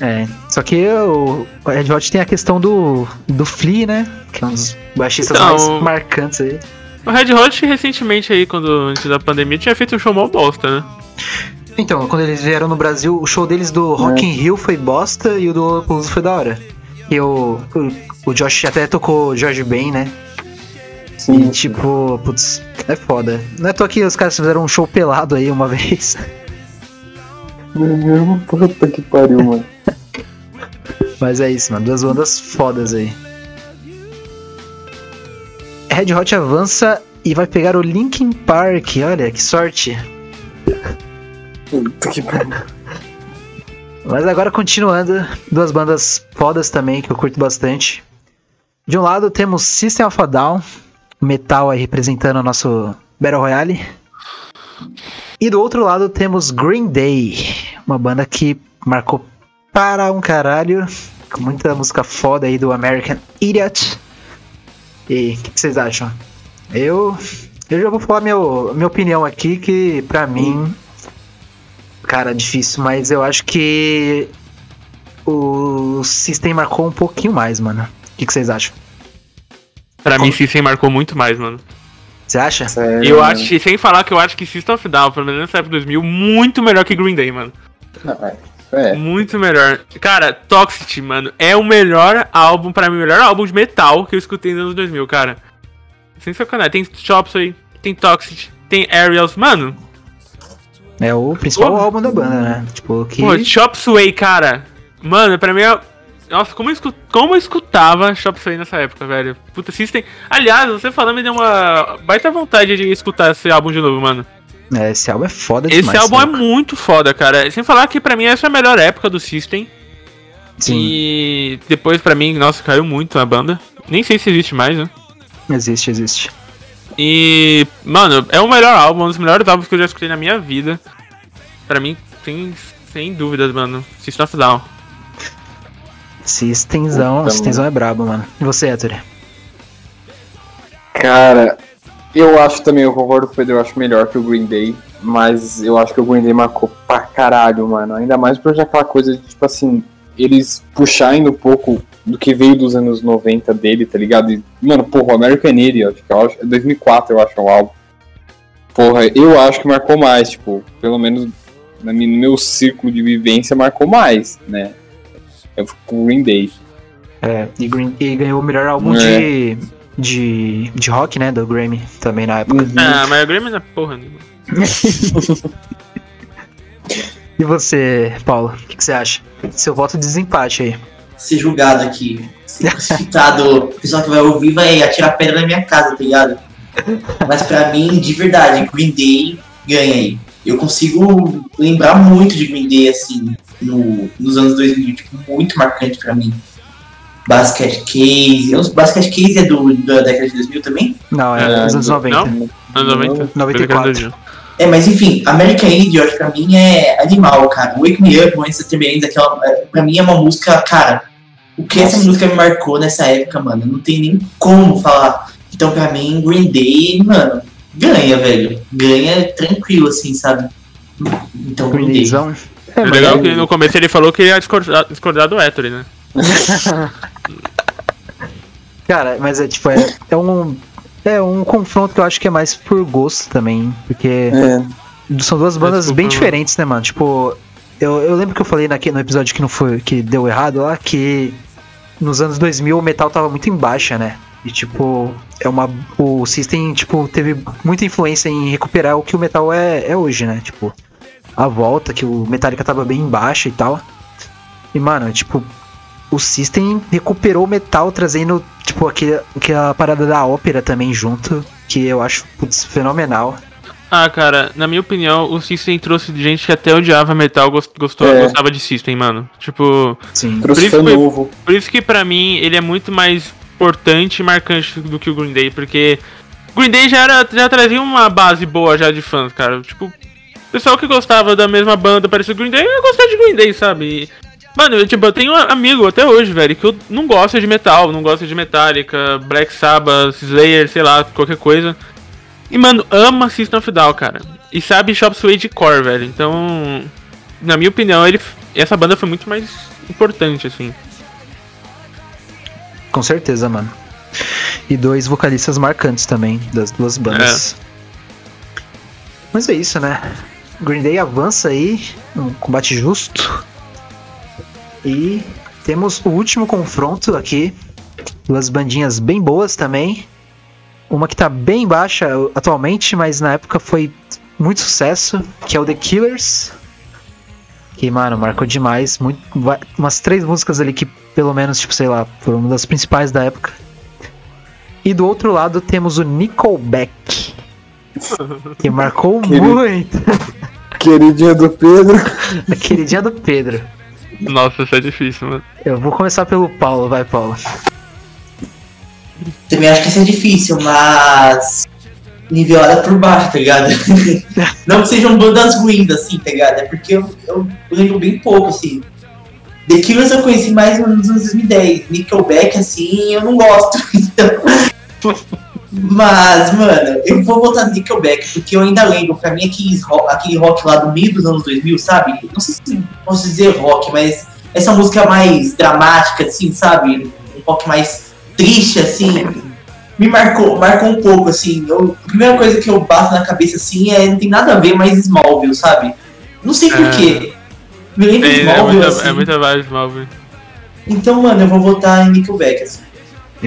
É, só que o, o Red Hot tem a questão do, do Flea, né? Que é um dos baixistas Então, mais marcantes aí. O Red Hot, recentemente aí, quando antes da pandemia, tinha feito um show mó bosta, né? Então, quando eles vieram no Brasil, o show deles do Rock in Rio foi bosta e o do Lollapalooza foi da hora. E o, o, o Josh até tocou George Ben, né? E Sim, tipo, putz, é foda. Não é à toa que os caras fizeram um show pelado aí uma vez. meu, puta que pariu, mano. Mas é isso, mano. Duas bandas fodas aí. Red Hot avança e vai pegar o Linkin Park. Olha, que sorte. Puta que. Mas agora continuando, duas bandas fodas também que eu curto bastante. De um lado temos System of a Down, metal aí representando o nosso Battle Royale. E do outro lado temos Green Day, uma banda que marcou para um caralho, com muita música foda aí do American Idiot. E o que, que vocês acham? Eu, eu já vou falar meu, minha opinião aqui, que pra mim, cara, difícil, mas eu acho que o System marcou um pouquinho mais, mano. O que, que vocês acham? Pra mim, Como- System marcou muito mais, mano. Você acha? Sério, eu mano. acho, que- sem falar que eu acho que System of Down, pelo menos nessa época de 2000, muito melhor que Green Day, mano. Não, é. É. Muito melhor. Cara, Toxicity, mano, é o melhor álbum, pra mim, o melhor álbum de metal que eu escutei nos anos 2000, cara. Sem sacanagem. Tem Chops aí, tem Toxicity, tem Aerials. Mano, É o principal Porra. álbum da banda, né? Tipo, que. pô, Chop Suey, cara. Mano, pra mim é. Nossa, como eu, escu... como eu escutava Chop Suey nessa época, velho. Puta, System. Aliás, você falando me deu uma baita vontade de escutar esse álbum de novo, mano. É, esse álbum é foda Esse demais. álbum é muito foda, cara. Sem falar que pra mim essa é a melhor época do System. Sim, E depois pra mim, nossa, caiu muito a banda. Nem sei se existe mais, né? existe, existe. E, mano, é o melhor álbum, um dos melhores álbuns que eu já escutei na minha vida. Pra mim, sem, sem dúvidas, mano. System of Down. Systemzão, Puta, Systemzão é brabo, mano. E você, Héctor? Cara, eu acho também, eu concordo com o Pedro, eu acho melhor que o Green Day, mas eu acho que o Green Day marcou pra caralho, mano. Ainda mais por aquela coisa de, tipo assim, eles puxarem um pouco do que veio dos anos 90 dele, tá ligado? E, mano, porra, o American Idiot, que eu acho, é 2004 eu acho o álbum. Porra, eu acho que marcou mais, tipo, pelo menos no meu círculo de vivência marcou mais, né? Eu fico com o Green Day. É, e, Green, e ganhou o melhor álbum É. de, de, de rock, né? Do Grammy também na época. Ah, mas o Grammy não é porra nenhuma. E você, Paulo, o que, que você acha? Seu voto de desempate aí. Ser julgado aqui, ser crucificado, o pessoal que vai ouvir vai atirar pedra na minha casa, tá ligado? Mas pra mim, de verdade, Green Day ganha aí. Eu consigo lembrar muito de Green Day, assim, no, nos anos 2000, tipo, muito marcante pra mim. Basket Case, os Basket Case é do, da década de 2000 também? Não, é, É, dos anos 90. não? Anos 90? 94. É, mas enfim, American Idiot pra mim é animal, cara. Wake Me Up, When September Ends, aquela, é, pra mim é uma música, cara. O que essa Nossa. música me marcou nessa época, mano, não tem nem como falar. Então pra mim, Green Day, mano, ganha, velho. Ganha tranquilo, assim, sabe? Então Green, Green Day. Dayzão. É legal que no começo ele falou que ia discordar, discordar do Héctor, né? Cara, mas é tipo, é, é um. É um confronto que eu acho que é mais por gosto também. Porque É, são duas bandas bem diferentes, né, mano? Tipo, eu, eu lembro que eu falei naque, no episódio que não foi. que deu errado lá, que nos anos 2000 o metal tava muito em baixa, né? E tipo, é uma. O System, tipo, teve muita influência em recuperar o que o metal é, é hoje, né? Tipo, a volta, que o Metallica tava bem em baixa e tal. E, mano, tipo, o System recuperou o metal trazendo, tipo, aquele, aquela parada da ópera também junto, que eu acho, putz, fenomenal. Ah, cara, na minha opinião, o System trouxe gente que até odiava metal, gost- gostou, É. gostava de System, mano. Tipo, Sim. trouxe Por isso novo. por isso que pra mim ele é muito mais importante e marcante do que o Green Day, porque o Green Day já, era, já trazia uma base boa já de fãs, cara. Tipo, o pessoal que gostava da mesma banda, parecia o Green Day, eu gostava de Green Day, sabe? E, mano, eu, tipo, eu tenho um amigo até hoje, velho, que eu não gosta de metal, não gosta de Metallica, Black Sabbath, Slayer, sei lá, qualquer coisa. E, mano, ama System of a Down, cara. E sabe Shop Suede de core, velho. Então, na minha opinião, ele, essa banda foi muito mais importante, assim. Com certeza, mano. E dois vocalistas marcantes também das duas bandas. Mas é isso, né? Green Day avança aí, um combate justo. E temos o último confronto aqui. Duas bandinhas bem boas também. Uma que tá bem baixa atualmente, mas na época foi muito sucesso, que é o The Killers. Que, mano, marcou demais. Muito, umas três músicas ali que, pelo menos, tipo, sei lá, foram uma das principais da época. E do outro lado temos o Nickelback. Que marcou Querido. muito Queridinha do Pedro. a queridinha do Pedro. Nossa, isso é difícil, mano. Eu vou começar pelo Paulo, vai, Paulo. Também acho que isso é difícil, mas. Nivelada por baixo, tá ligado? Não que sejam bandas ruins, assim, tá ligado? É porque eu, eu lembro bem pouco, assim. The Killers eu conheci mais nos anos 2010. Nickelback, assim, eu não gosto. Então. Mas, mano, eu vou voltar no Nickelback, porque eu ainda lembro, pra mim, aquele rock, aquele rock lá do meio dos anos 2000, sabe? Não sei se posso dizer rock, mas essa música mais dramática, assim, sabe? Um rock mais triste, assim, me marcou, marcou um pouco, assim. Eu, a primeira coisa que eu bato na cabeça, assim, é não tem nada a ver mais Smallville, sabe? Não sei porquê. Me lembra É, é Smallville, assim. é muita vibe Smallville. Então, mano, eu vou votar em Nickelback, assim.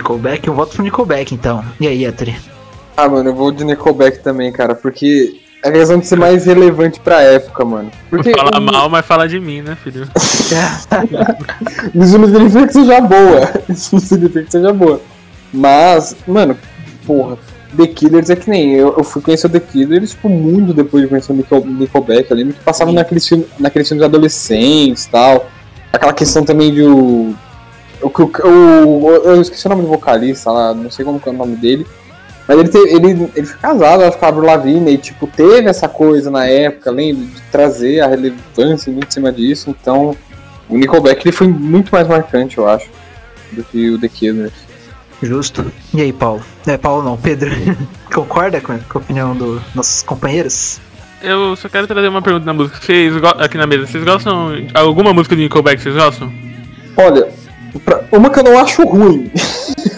Nickelback, eu voto pro Nickelback então. E aí, Ettore? Ah, mano, eu vou de Nickelback também, cara, porque é questão de ser mais relevante pra época, mano. Porque Fala o- mal, mas fala de mim, né, filho? Isso não significa que seja boa. Isso não significa que seja boa. Mas, mano, porra, The Killers é que nem eu, eu fui conhecer o The Killers, tipo, muito depois de conhecer o Nickel, Nickelback. Eu lembro que passava naqueles, filme, naqueles filmes adolescentes e tal. Aquela questão também de o. O, o, o, eu esqueci o nome do vocalista lá, não sei como que é o nome dele. Mas ele, teve, ele, ele foi casado, acho que com a Avril Lavigne, e tipo, teve essa coisa na época, lembra? De trazer a relevância muito em cima disso. Então, o Nickelback ele foi muito mais marcante, eu acho, do que o The Killers. Justo. E aí, Paulo? É, Paulo não, Pedro. Concorda com a, com a opinião dos nossos companheiros? Eu só quero trazer uma pergunta na música. Vocês aqui na mesa, vocês gostam. Alguma música do Nickelback vocês gostam? Olha, pra- uma que eu não acho ruim.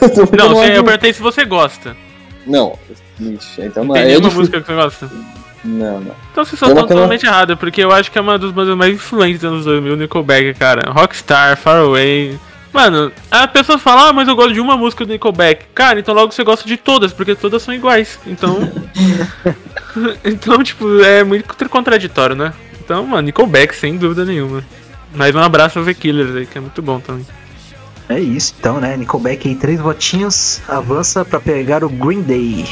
Uma eu Não, eu ruim. perguntei se você gosta. Não, ixi, então não Tem é. é nenhuma difícil. música que você gosta? Não, não. Então vocês são Tem uma que eu não- totalmente errados, porque eu acho que é uma das bandas mais influentes dos anos 2000, Nickelback, cara. Rockstar, Far Away. Mano, a pessoa fala, ah, mas eu gosto de uma música do Nickelback. Cara, então logo você gosta de todas, porque todas são iguais. Então. então, tipo, é muito contraditório, né? Então, mano, Nickelback, sem dúvida nenhuma. Mas um abraço ao The Killers aí, que é muito bom também. É isso então, né? Nickelback aí, três votinhos, avança pra pegar o Green Day.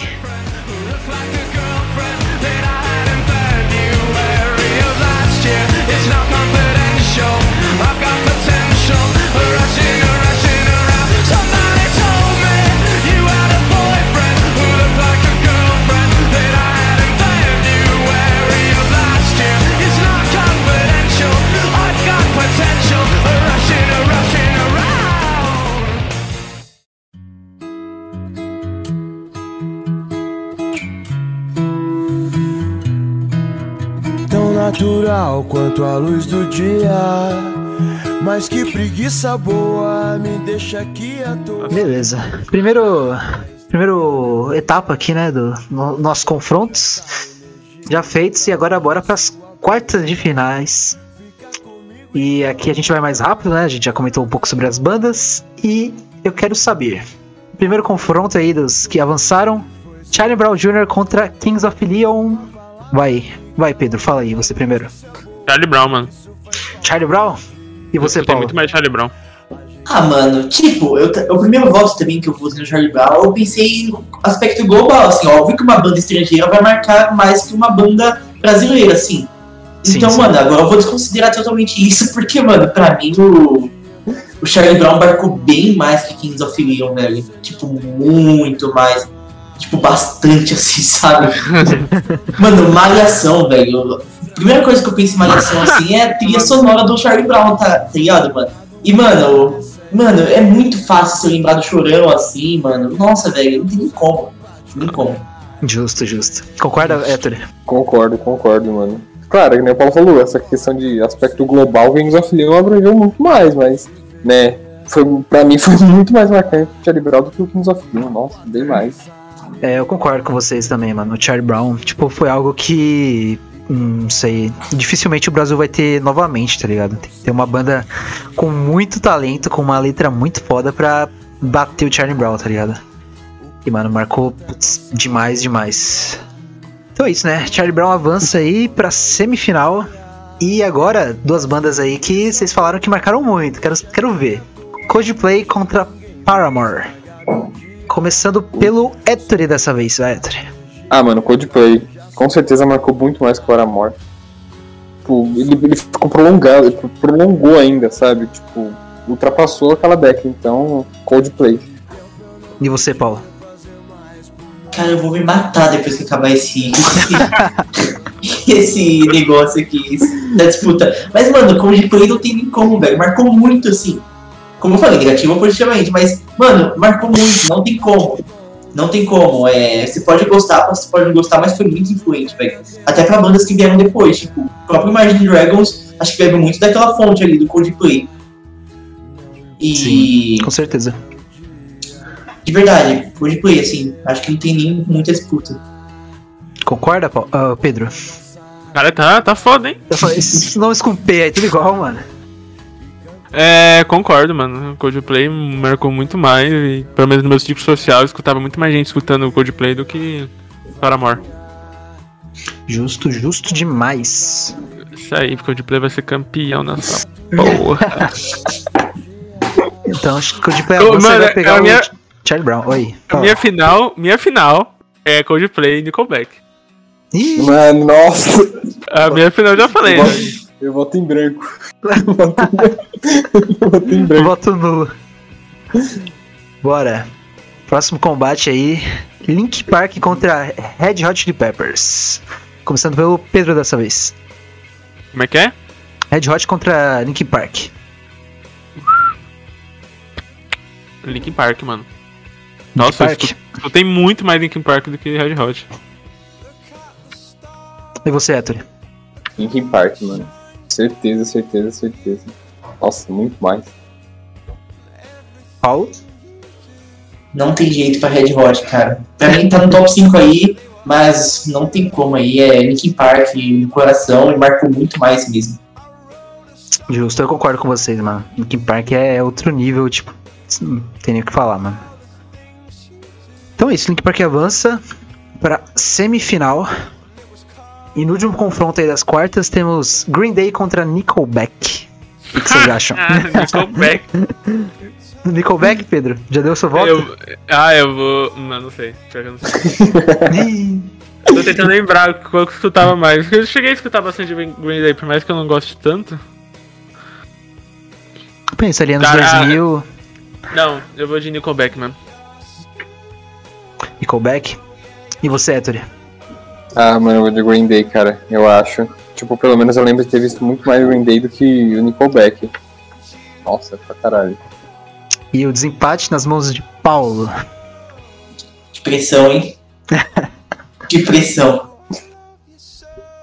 Natural quanto a luz do dia. Mas que preguiça boa me deixa aqui à toa. Beleza. Primeiro, primeiro etapa aqui, né, do no, nossos confrontos já feitos e agora bora para as quartas de finais. E aqui a gente vai mais rápido, né? A gente já comentou um pouco sobre as bandas e eu quero saber. Primeiro confronto aí dos que avançaram, Charlie Brown Jr. contra Kings of Leon. Vai, vai Pedro, fala aí, você primeiro. Charlie Brown, mano. Charlie Brown? E você, Paulo? muito mais Charlie Brown. Ah, mano, tipo, eu, o primeiro voto também que eu votei no Charlie Brown, eu pensei no aspecto global, assim, óbvio que uma banda estrangeira vai marcar mais que uma banda brasileira, assim. Sim, Então, sim. mano, agora eu vou desconsiderar totalmente isso, porque, mano, pra mim o, o Charlie Brown marcou bem mais que Kings of Leon, velho. Tipo, muito mais. Tipo, bastante assim, sabe? mano, Malhação, velho. A primeira coisa que eu penso em Malhação, assim, é a trilha sonora do Charlie Brown, tá, tá ligado, mano? E, mano, mano, é muito fácil se eu lembrar do chorão assim, mano. Nossa, velho, não tem nem como. Não tem como. Justo, justo. Concorda, Héctor? Concordo, concordo, mano. Claro, que nem o Paulo falou, essa questão de aspecto global, Kings of Leon abrangeu muito mais, mas, né, foi, pra mim foi muito mais marcante o Charlie Brown do que o Kings of Leon, nossa, bem mais. É, eu concordo com vocês também, mano. O Charlie Brown, tipo, foi algo que. hum, Não sei. Dificilmente o Brasil vai ter novamente, tá ligado? Tem ter uma banda com muito talento, com uma letra muito foda pra bater o Charlie Brown, tá ligado? E, mano, marcou putz, demais, demais. Então é isso, né? Charlie Brown avança aí pra semifinal. E agora, duas bandas aí que vocês falaram que marcaram muito. Quero, quero ver. Coldplay contra Paramore. Começando pelo Ettore dessa vez, vai, Ettore. Ah, mano, Coldplay, com certeza marcou muito mais que o Paramore. Tipo, ele, ele ficou prolongado, ele prolongou ainda, sabe? Tipo, ultrapassou aquela década, então, Coldplay. E você, Paulo? Cara, eu vou me matar depois que acabar esse. Esse, esse negócio aqui da disputa. Mas, mano, Coldplay não tem nem como, velho. Marcou muito, assim. Como eu falei, negativo ou positivamente. Mas, mano, marcou muito. Não tem como. Não tem como. É, você pode gostar, você pode não gostar, mas foi muito influente, velho. Até pra bandas que vieram depois. Tipo, o próprio Imagine Dragons, acho que bebe muito daquela fonte ali do Coldplay. E. Com certeza. De verdade, Coldplay, assim, acho que não tem nem muita disputa. Concorda? Ah, Pedro? Cara, tá, tá foda, hein? Esses nomes com P aí, tudo igual, mano. É, concordo, mano. O Coldplay marcou muito mais. E, pelo menos no meu ciclo social, eu escutava muito mais gente escutando o Coldplay do que Paramore. Justo, justo demais. Isso aí, porque o Coldplay vai ser campeão nessa porra. Então, acho que o Coldplay Ô, avança e mano, vai pegar a minha- o Charlie Brown. Oi. Fala. minha final, minha final é Coldplay e Nickelback. Ih, Mano, nossa. A minha final eu já falei, né? Eu voto em branco. Eu voto em- eu voto em branco. voto nulo. Bora. Próximo combate aí. Link Park contra Red Hot Chili Peppers. Começando pelo Pedro dessa vez. Como é que é? Red Hot contra Link Park. Linkin Park, mano. Nossa, eu Park. escu- escutei muito mais Linkin Park do que Red Hot. E você, Héctor? Linkin Park, mano. Certeza, certeza, certeza. Nossa, muito mais. Paulo? Não tem jeito pra Red Hot, cara. Pra mim tá no top 5 aí, mas não tem como aí. É Linkin Park no coração e marcou muito mais mesmo. Justo, eu concordo com vocês, mano. Linkin Park é outro nível, tipo, não tem nem o que falar, mano. Então é isso, Linkin Park avança para semifinal. E no último confronto aí das quartas temos Green Day contra Nickelback. O que vocês acham? Ah, Nickelback. Nickelback, Pedro? Já deu seu voto? eu, ah, eu vou. Não, não sei. Pior que eu não sei. Tô tentando lembrar qual que eu escutava mais. Eu cheguei a escutar bastante Green Day, por mais que eu não goste tanto. Pensa ali anos Cara, 2000, Não, eu vou de Nickelback mesmo. Nickelback. E você, Héctor? Ah, mano, eu vou de Green Day, cara. Eu acho. Tipo, pelo menos eu lembro de ter visto muito mais Green Day do que o Nickelback. Nossa, pra caralho. E o desempate nas mãos de Paulo. Que pressão, hein? que pressão.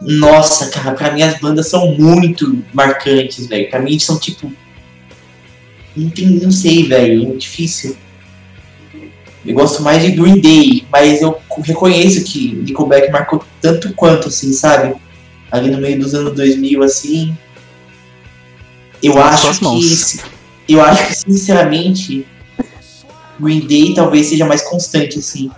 Nossa, cara, pra mim as bandas são muito marcantes, velho. Pra mim são tipo. Não, tem, não sei, velho. É muito difícil. Eu gosto mais de Green Day, mas eu reconheço que Nickelback marcou tanto quanto, assim, sabe? Ali no meio dos anos 2000, assim. Eu acho que. Eu acho que, sinceramente, Green Day talvez seja mais constante, assim.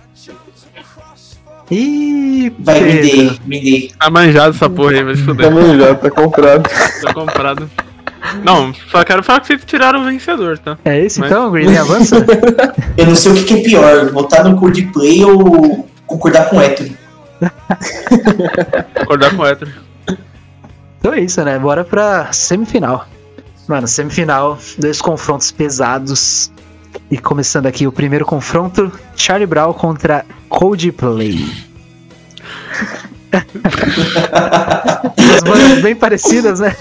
Ih, Vai, Green. Day, Green Day. Tá manjado essa porra aí, vai se fuder. Também já, tá comprado. Tô comprado. Não, só quero falar que vocês tiraram o vencedor, tá? É esse Mas- então? Green avança? Eu não sei o que, que é pior, votar no Coldplay ou concordar com o Héctor. Acordar com o hétero. Então é isso, né? Bora pra semifinal. Mano, semifinal, dois confrontos pesados. E começando aqui o primeiro confronto, Charlie Brown contra Coldplay. As bandas bem parecidas, né?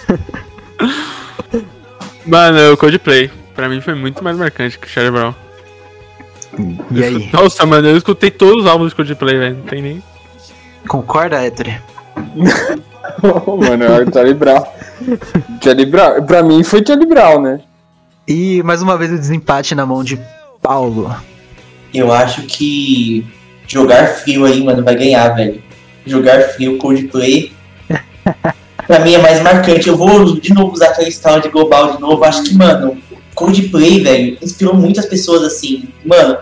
Mano, o Coldplay. Pra mim foi muito mais marcante que o Charlie Brown. E aí, Nossa, mano, eu escutei todos os álbuns do Coldplay, velho. Não tem nem. concorda, Héctor? Oh, mano, é o Charlie Brown. Charlie Brown. Pra mim foi Charlie Brown, né? E mais uma vez o desempate na mão de Paulo. Eu acho que jogar frio aí, mano, vai ganhar, velho. Jogar frio, Coldplay. pra mim é mais marcante. Eu vou de novo usar aquela escala de global de novo. Acho que, mano, Coldplay, velho, inspirou muitas pessoas assim. Mano,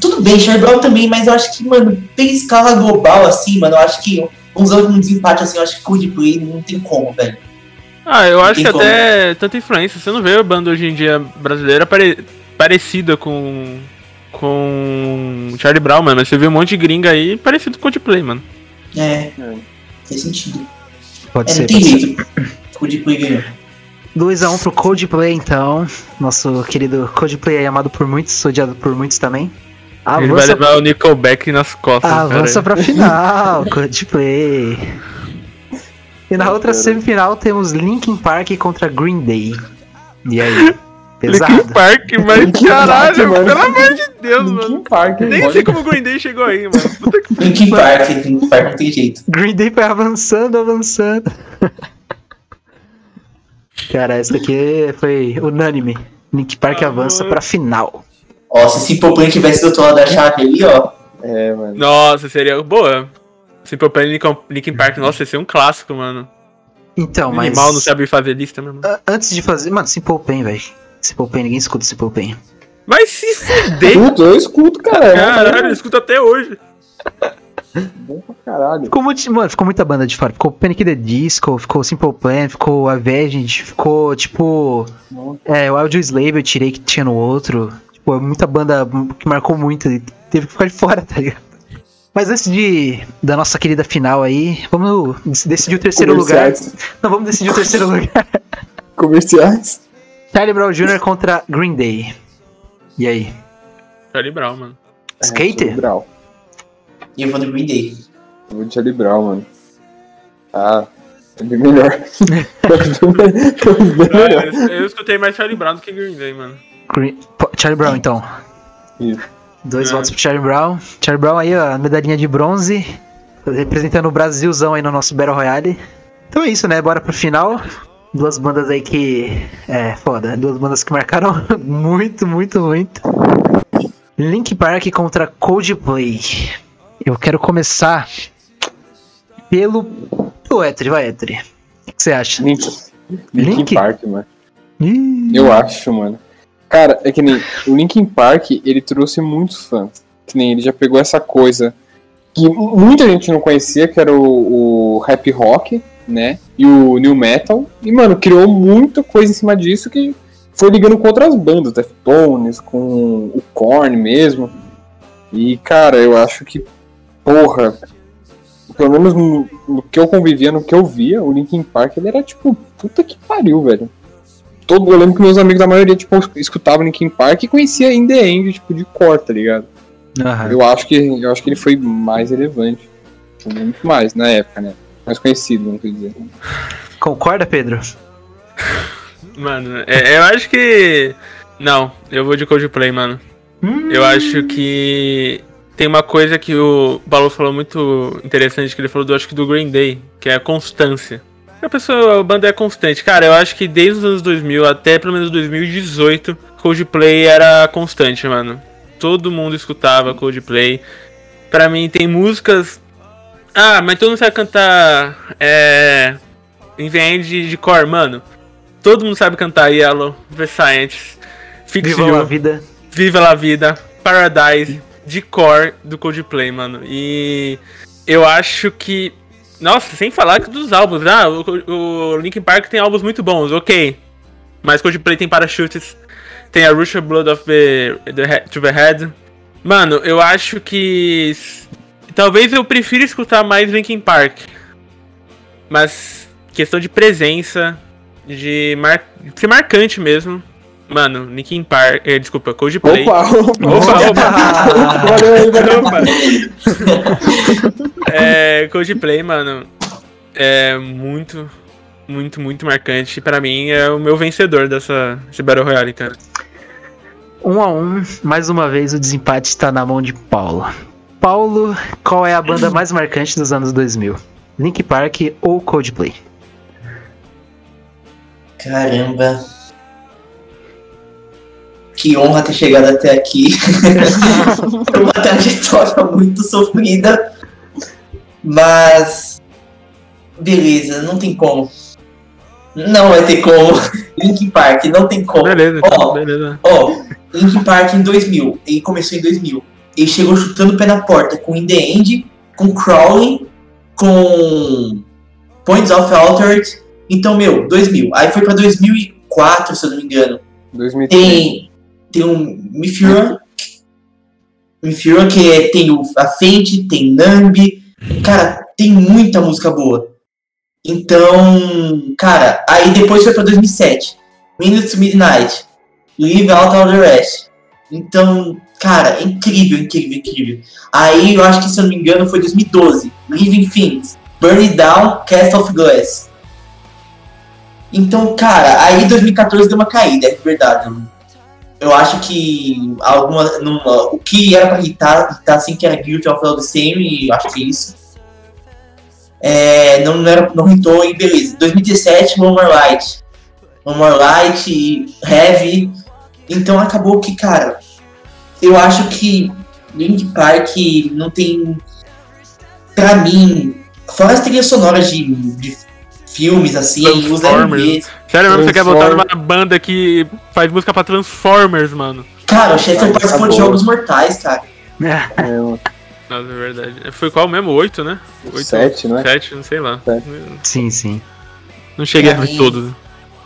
tudo bem, Charlie Brown também, mas eu acho que, mano, tem escala global assim, mano. Eu acho que, usando como desempate assim, eu acho que Coldplay não tem como, velho. Ah, eu acho que como. até tanta influência. Você não vê a banda hoje em dia brasileira pare- parecida com. com Charlie Brown, mano. Mas você vê um monte de gringa aí parecido com Coldplay, mano. É, faz sentido. Pode É, ser, não tem pode ser. jeito. Coldplay ganhou. 2x1 pro Coldplay, então. Nosso querido Coldplay aí, amado por muitos, odiado por muitos também. Ele vai Avança, levar o Nickelback nas costas. avança cara. pra final, Coldplay. E na outra semifinal temos Linkin Park contra Green Day. E aí? Pesado. Linkin Park, mas Linkin Park, caralho, mano. pelo amor de Deus, mano. Linkin Park, Nem olha. sei como o Green Day chegou aí, mano. Puta que Linkin Park, Linkin Park não tem jeito. Green Day foi avançando, avançando. Cara, essa aqui foi unânime. Linkin Park Ah, avança mano. pra final. Ó, se Simple Plan tivesse do outro lado da chave ali, ó. É, mano. Nossa, seria boa. Simple Plan e Linkin, Park, nossa, ia ser um clássico, mano. Então, mas. Animal não sabe fazer lista mesmo. a- Antes de fazer. Mano, Simple Pen, velho. Simple Pen, ninguém escuta Simple Pen. Mas se fuder, Escuto, eu escuto, cara. É caralho, eu escuto até hoje. bom pra caralho. Ficou muito, mano, ficou muita banda de fora. Ficou Panic! The Disco, ficou Simple Plan, ficou Avenged, ficou tipo. É, o Audio Slave eu tirei que tinha no outro. Tipo, é muita banda que marcou muito e teve que ficar de fora, tá ligado? Mas antes de da nossa querida final aí, vamos decidir o terceiro lugar. Não, vamos decidir o terceiro lugar. Comerciais. Charlie Brown Jr. contra Green Day. E aí? Charlie Brown, mano. É, Skater? Charlie Brown. E eu vou do Green Day. Eu vou de Charlie Brown, mano. Ah, é bem melhor. é Ah, melhor. eu, eu escutei mais Charlie Brown do que Green Day, mano. Green- Charlie Brown, então. Isso. Dois É. votos pro Charlie Brown. Charlie Brown aí, ó, medalhinha de bronze. Representando o Brasilzão aí no nosso Battle Royale. Então é isso, né? Bora pro final. Duas bandas aí que. É, foda. Duas bandas que marcaram muito, muito, muito. Link Park contra Coldplay. Eu quero começar pelo. pelo Etri, vai, Etri. O que você acha? Link. Linkin Link? Park, mano. Ih, Eu acho, mano. Cara, é que nem o Linkin Park, ele trouxe muitos fãs. Que nem ele já pegou essa coisa que muita gente não conhecia, que era o, o rap rock, né? E o new metal. E, mano, criou muita coisa em cima disso que foi ligando com outras bandas, Deftones, com o Korn mesmo. E, cara, eu acho que, porra, pelo menos no, no que eu convivia, no que eu via, o Linkin Park, ele era tipo, puta que pariu, velho todo, eu lembro que meus amigos da maioria, tipo, escutavam Linkin Park e conhecia In The End, tipo, de cor, tá ligado? aham. Eu acho que, eu acho que ele foi mais relevante. Tipo, Muito mais, na época, né? Mais conhecido, vamos dizer. Concorda, Pedro? Mano, é- eu acho que. Não, eu vou de Coldplay, mano. Eu acho que tem uma coisa que o Balu falou muito interessante, que ele falou do acho que do Green Day, que é a constância. A pessoa, a banda é constante. Cara, eu acho que desde os anos 2000 até pelo menos 2018, Coldplay era constante, mano. Todo mundo escutava Coldplay. Pra mim tem músicas. Ah, mas todo mundo sabe cantar. É. Invent de, de core, mano. Todo mundo sabe cantar Yellow, The Science, Fix Viva You. a vida. Viva la Vida, Paradise, de core do Coldplay, mano. E eu acho que. Nossa, sem falar que dos álbuns, ah, o, o Linkin Park tem álbuns muito bons, ok. Mas Coldplay tem Parachutes, tem a Rush Blood of the, the He- to the Head. Mano, eu acho que. Talvez eu prefira escutar mais Linkin Park. Mas questão de presença, de mar... ser marcante mesmo. Mano, Linkin Park. eh, desculpa, Coldplay. Opa, opa, Opa, opa. valeu aí, valeu. Opa. é, Coldplay, mano, é muito, muito, muito marcante. Pra mim, é o meu vencedor dessa desse Battle Royale, cara. Um a um, mais uma vez o desempate está na mão de Paulo. Paulo, qual é a banda mais marcante dos anos 2000? Link Park ou Coldplay? Caramba. Que honra ter chegado até aqui. Foi uma trajetória muito sofrida. Mas. Beleza, não tem como. Não vai ter como. Linkin Park, não tem como. Beleza, Ó, beleza. Ó, Linkin Park em 2000. Ele começou em 2000. Ele chegou chutando o pé na porta com In The End, com Crawling, com Points of Altered. Então, meu, 2000. Aí foi pra 2004, se eu não me engano. 2003. Tem, tem o Mifura. Mifura, que é, tem o, a Fate, tem Nambi. Cara, tem muita música boa. Então, cara, aí depois foi pra 2007. Minutes to Midnight. Live Out All The Rest. Então, cara, é incrível, incrível, incrível. Aí eu acho que, se eu não me engano, foi 2012. Living Things, Burn It Down, Cast of Glass. Então, cara, aí 2014 deu uma caída, é verdade. Eu acho que alguma, numa, o que era pra irritar, irritar assim, que era Guilty of the Same, e acho que é isso. É, não, não, era, não e beleza. 2017, One More Light. One More Light, Heavy. Então acabou que, cara, eu acho que Link Park não tem. Pra mim, fora as trilhas sonoras de, de filmes, assim, os Transformers. MVs. Sério mesmo, você quer botar numa banda que faz música pra Transformers, mano? Cara, o Chester Ah, participou de. Jogos Mortais, cara. É, É, Nossa, é verdade. Foi qual mesmo? Oito, né? Oito, sete, não é? Sete, não sei lá. Sete. sim, sim. Não cheguei a ver mim- todos.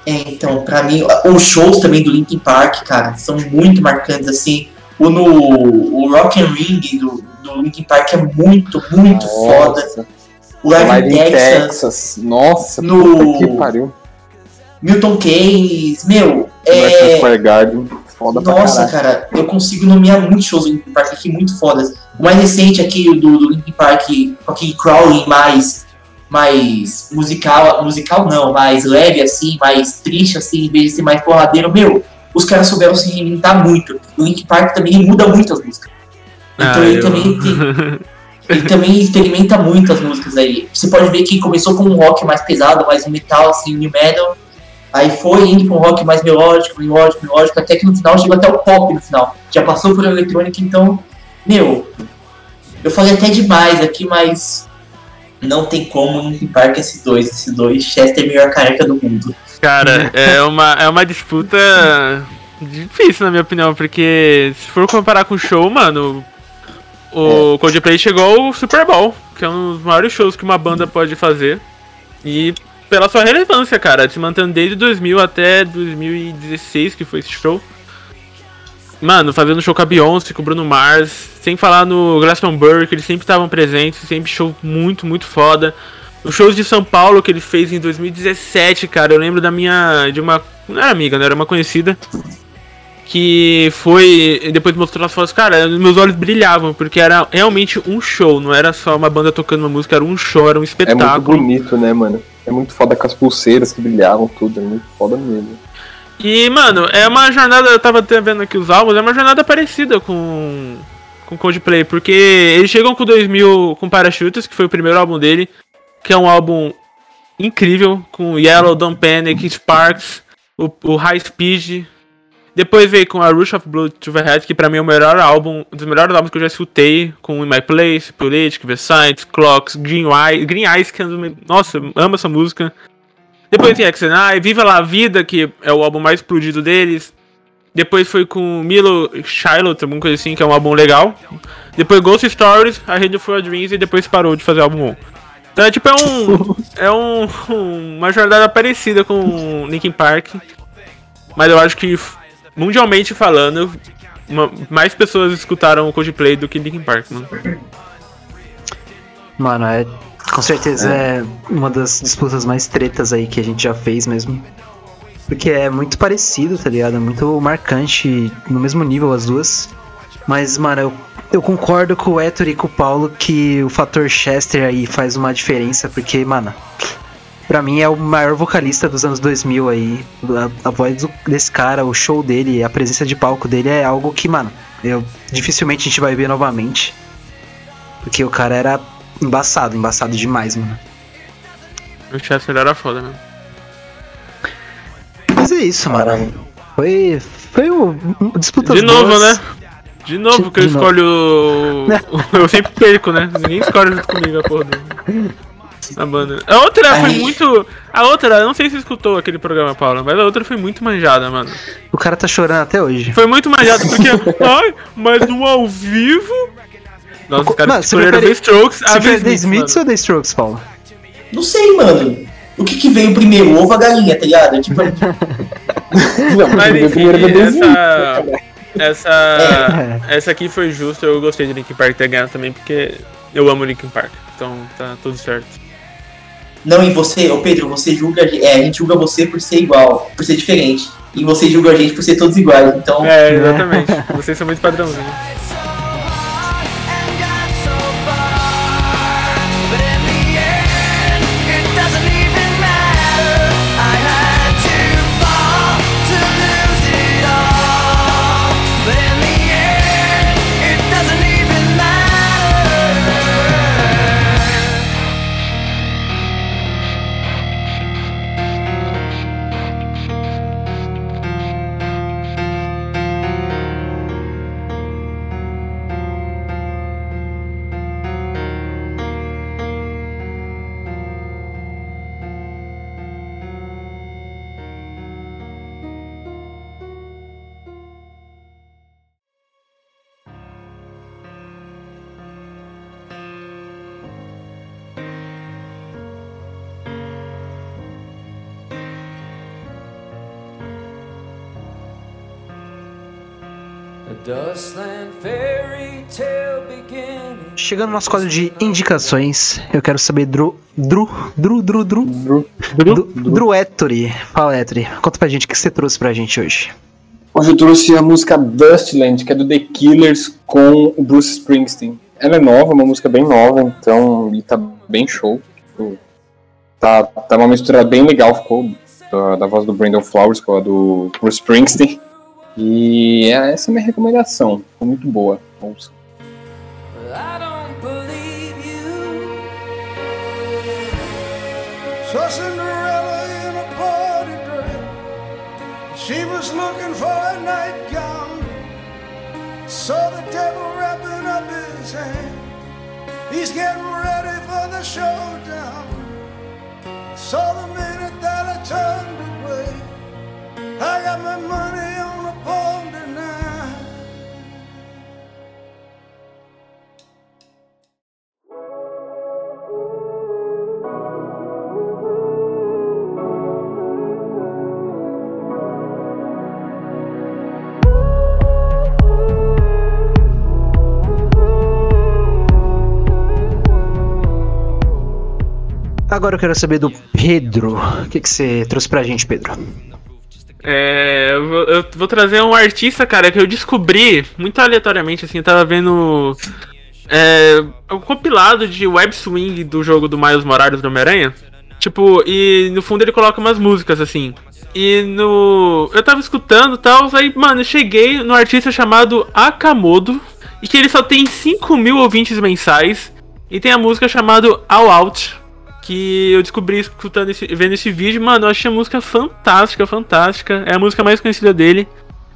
É, então, pra mim, os shows também do Linkin Park, cara, são muito marcantes, assim. O, no, o Rock and Ring do, do Linkin Park é muito, muito foda. Nossa, O Live, Live in Texas, Texas. Nossa, No- que pariu. Milton Keynes, meu, é... Square Garden. Foda Nossa, cara, eu consigo nomear muitos shows do Linkin Park aqui, muito fodas. O mais recente aqui, o do, do Linkin Park, com aquele crawling mais, mais musical, musical não, mais leve assim, mais triste assim, em vez de ser mais porradeiro, meu, os caras souberam se reinventar muito. O Linkin Park também muda muito as músicas. Então Ah, ele eu- também tem, ele também experimenta muito as músicas aí. Você pode ver que começou com um rock mais pesado, mais metal, assim, new metal. Aí foi indo pra um rock mais melódico, melódico, melódico, até que no final chegou até o pop no final. Já passou por eletrônica, então, meu, eu falei até demais aqui, mas não tem como Linkin Park esses dois, esses dois. Chester é a melhor careca do mundo. Cara, é uma, é uma disputa difícil, na minha opinião, porque se for comparar com o show, mano, o Coldplay chegou ao Super Bowl, que é um dos maiores shows que uma banda pode fazer. E pela sua relevância, cara, se mantendo desde 2000 até 2016, que foi esse show. Mano, fazendo show com a Beyoncé, com o Bruno Mars, sem falar no Glastonbury, que eles sempre estavam presentes, sempre show muito, muito foda. Os shows de São Paulo que ele fez em 2017, cara, eu lembro da minha. de uma. Não era amiga, né? Era uma conhecida. Que foi. Depois mostrou as fotos, cara, meus olhos brilhavam, porque era realmente um show, não era só uma banda tocando uma música, era um show, era um É muito espetáculo. bonito, né, mano? É muito foda com as pulseiras que brilhavam, tudo. É muito foda mesmo. E, mano, é uma jornada, eu tava vendo aqui os álbuns, é uma jornada parecida com com Coldplay, porque eles chegam com 2000 com Parachutes, que foi o primeiro álbum dele, que é um álbum incrível, com Yellow, Don't Panic, Sparks, o, o High Speed. Depois veio com a Rush of Blood to the Head, que pra mim é o melhor álbum, um dos melhores álbuns que eu já escutei, com In My Place, Politic, Versailles, Clocks, Green Eyes, Green Eyes, que é um Nossa, amo essa música. Depois tem XNI, Viva La Vida, que é o álbum mais explodido deles. Depois foi com Milo Shiloh, alguma coisa assim, que é um álbum legal. Depois Ghost Stories, A Rede for Dreams e depois parou de fazer álbum bom. Então é tipo, é um. é um, uma jornada parecida com Linkin Park. Mas eu acho que, mundialmente falando, uma- mais pessoas escutaram o Coldplay do que Linkin Park, mano. Mano, é. Com certeza é. uma das disputas mais tretas aí que a gente já fez mesmo. Porque é muito parecido, tá ligado? É muito marcante, no mesmo nível as duas. Mas, mano, eu, eu concordo com o Héctor e com o Paulo que o fator Chester aí faz uma diferença, porque, mano, pra mim é o maior vocalista dos anos 2000 aí. A, a voz do- desse cara, o show dele, a presença de palco dele é algo que, mano, eu dificilmente a gente vai ver novamente. Porque o cara era embaçado, embaçado demais, mano. O Chester era foda, né? Mas é isso, mano. Foi. Foi um, um disputas De novo, boas. né? De novo que eu De escolho. o- Eu sempre perco, né? Ninguém escolhe junto comigo a porra do. A banda. A outra foi Ai. muito. A outra, eu não sei se você escutou aquele programa, Paula, mas a outra foi muito manjada, mano. O cara tá chorando até hoje. Foi muito manjada porque. ai, mas no ao vivo. Nossa, os caras você escolheram The Strokes. Você a prefere The Smiths ou The Strokes, Paulo? Não sei, mano. O que que veio primeiro, o ovo ou a galinha, tá ligado? Tipo, Não, Mas enfim, primeiro da desenho. essa. Essa. É. Essa aqui foi justa, eu gostei de Linkin Park ter ganhado também, porque eu amo Linkin Park. Então tá tudo certo. Não, e você, ô Pedro, você julga. É, a gente julga você por ser igual, por ser diferente. e vocês julgam a gente por ser todos iguais. Então, É, exatamente. Vocês são muito padrãozinhos. Chegando no nosso quadro de indicações, eu quero saber, Dru. Dru. Dru, Dru, Dru. Dru- Dru, Dru Ettore. Fala, Ettore. Conta pra gente o que você trouxe pra gente hoje. Hoje eu trouxe a música Dustland, que é do The Killers com o Bruce Springsteen. Ela é nova, uma música bem nova, então e tá bem show. Tá, tá uma mistura bem legal, ficou da, da voz do Brandon Flowers com a do Bruce Springsteen. E é- essa é a minha recomendação, ficou muito boa. Ouça. I don't So Cinderella in a party dress, she was looking for a nightgown. Saw the devil wrapping up his hand. He's getting ready for the showdown. Saw the minute that I turned away. I got my money on a pawn Agora eu quero saber do Pedro. O que, que você trouxe pra gente, Pedro? É, eu vou, eu vou trazer um artista, cara, que eu descobri muito aleatoriamente, assim, eu tava vendo é, um compilado de web swing do jogo do Miles Morales do Homem-Aranha. Tipo, e no fundo ele coloca umas músicas, assim. E no. Eu tava escutando e tal, aí, mano, eu cheguei no artista chamado Akamodo, e que ele só tem 5 mil ouvintes mensais, e tem a música chamada All Out, que eu descobri escutando esse, vendo esse vídeo, mano, eu achei a música fantástica, fantástica. É a música mais conhecida dele.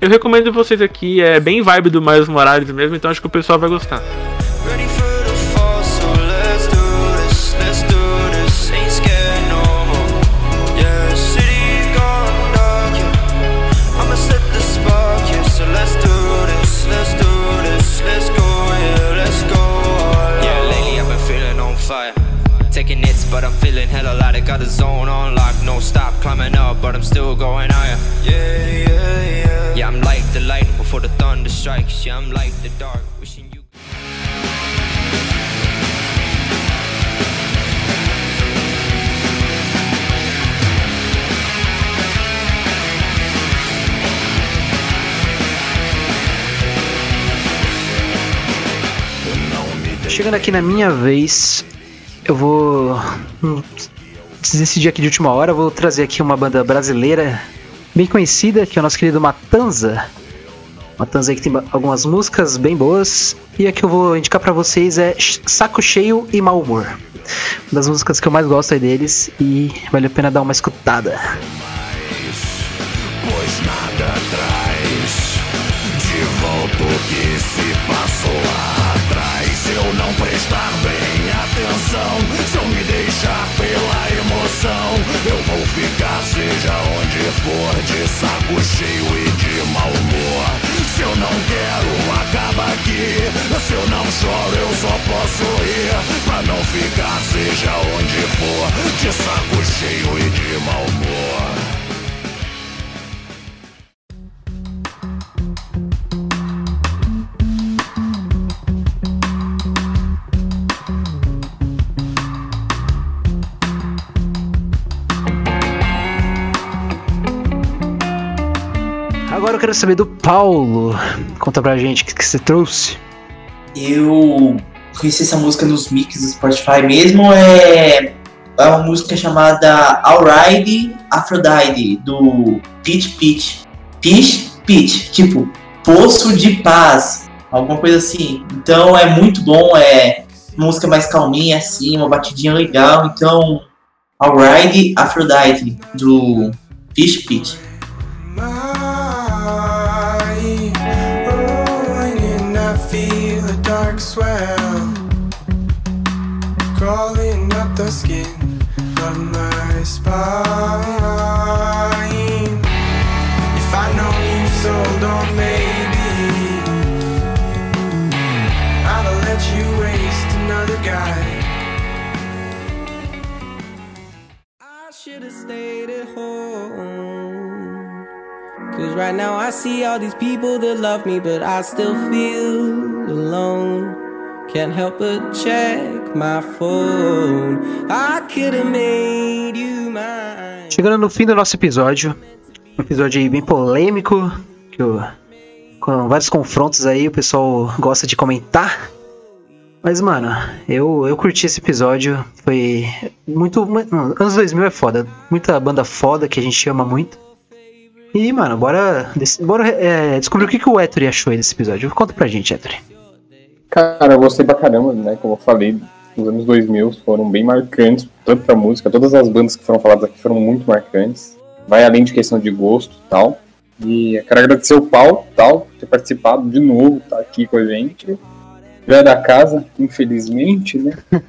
Eu recomendo vocês aqui, é bem vibe do Miles Morales mesmo, então acho que o pessoal vai gostar. But I'm feeling hella light. I got the zone on lock, no stop climbing up, but I'm still going higher. Yeah, yeah, yeah. Yeah, I'm like the light before the thunder strikes. Yeah, I'm like the dark, wishing you. Chegando aqui na minha vez, eu vou hum, decidir aqui de última hora, vou trazer aqui uma banda brasileira bem conhecida, que é o nosso querido Matanza. Matanza aí que tem algumas músicas bem boas, e a que eu vou indicar pra vocês é Saco Cheio e Mau Humor. Uma das músicas que eu mais gosto aí deles, e vale a pena dar uma escutada. Pois nada traz de volta o que se passou lá atrás. Eu não prestar bem atenção, se eu me deixar pela emoção, eu vou ficar, seja onde for, de saco cheio e de mau humor. Se eu não quero, acaba aqui. Se eu não choro, eu só posso rir. Pra não ficar, seja onde for, de saco cheio e de mau humor. Eu quero saber do Paulo. Conta pra gente o que, que você trouxe. Eu conheci essa música nos mix do Spotify mesmo. É, é uma música chamada Alright Aphrodite, do Peach Peach. Peach Peach, tipo, Poço de Paz, alguma coisa assim. Então é muito bom, é música mais calminha assim, uma batidinha legal. Então, Alright Aphrodite, do Peach Peach. Skin my spine. If I know you sold on maybe I'll let you waste another guy. I should have stayed at home. Cause right now I see all these people that love me, but I still feel alone. Can't help but check my phone. I could have made you mine. Chegando no fim do nosso episódio, um episódio aí bem polêmico, que o- com vários confrontos aí, o pessoal gosta de comentar. Mas, mano, eu, eu curti esse episódio, foi muito... mu- não, anos 2000 é foda, muita banda foda que a gente ama muito. E, mano, bora, bora é, descobrir o que, que o Ettore achou desse episódio. Conta pra gente, Ettore. Cara, eu gostei pra caramba, né? Como eu falei, os anos 2000 foram bem marcantes, tanto pra música, todas as bandas que foram faladas aqui foram muito marcantes. Vai além de questão de gosto e tal. E quero agradecer o Paulo, tal, por ter participado de novo, tá aqui com a gente. Já da casa, infelizmente, né?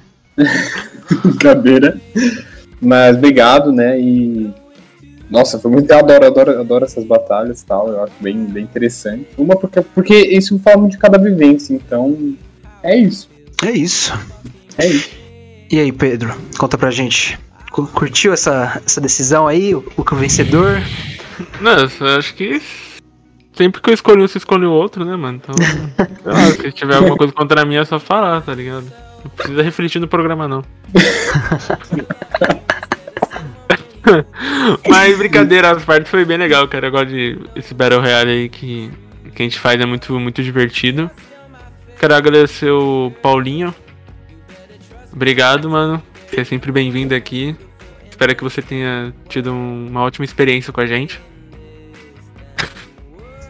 Brincadeira. Mas obrigado, né? E. Nossa, foi muito. Eu adoro, adoro, adoro essas batalhas e tal. Eu acho bem, bem interessante. Uma porque, porque isso fala muito de cada vivência, então. É isso. É isso. É isso. E aí, Pedro, conta pra gente. Cu- Curtiu essa, essa decisão aí? O, o vencedor? Não, eu acho que sempre que eu escolho um, você escolhe o outro, né, mano? Então, lá, se tiver alguma coisa contra mim é só falar, tá ligado? Não precisa refletir no programa, não. Mas brincadeira, as partes foi bem legal, cara. Eu gosto de esse Battle Royale aí que, que a gente faz, é muito, muito divertido. Quero agradecer o Paulinho. Obrigado, mano. Você é sempre bem-vindo aqui. Espero que você tenha tido um- uma ótima experiência com a gente.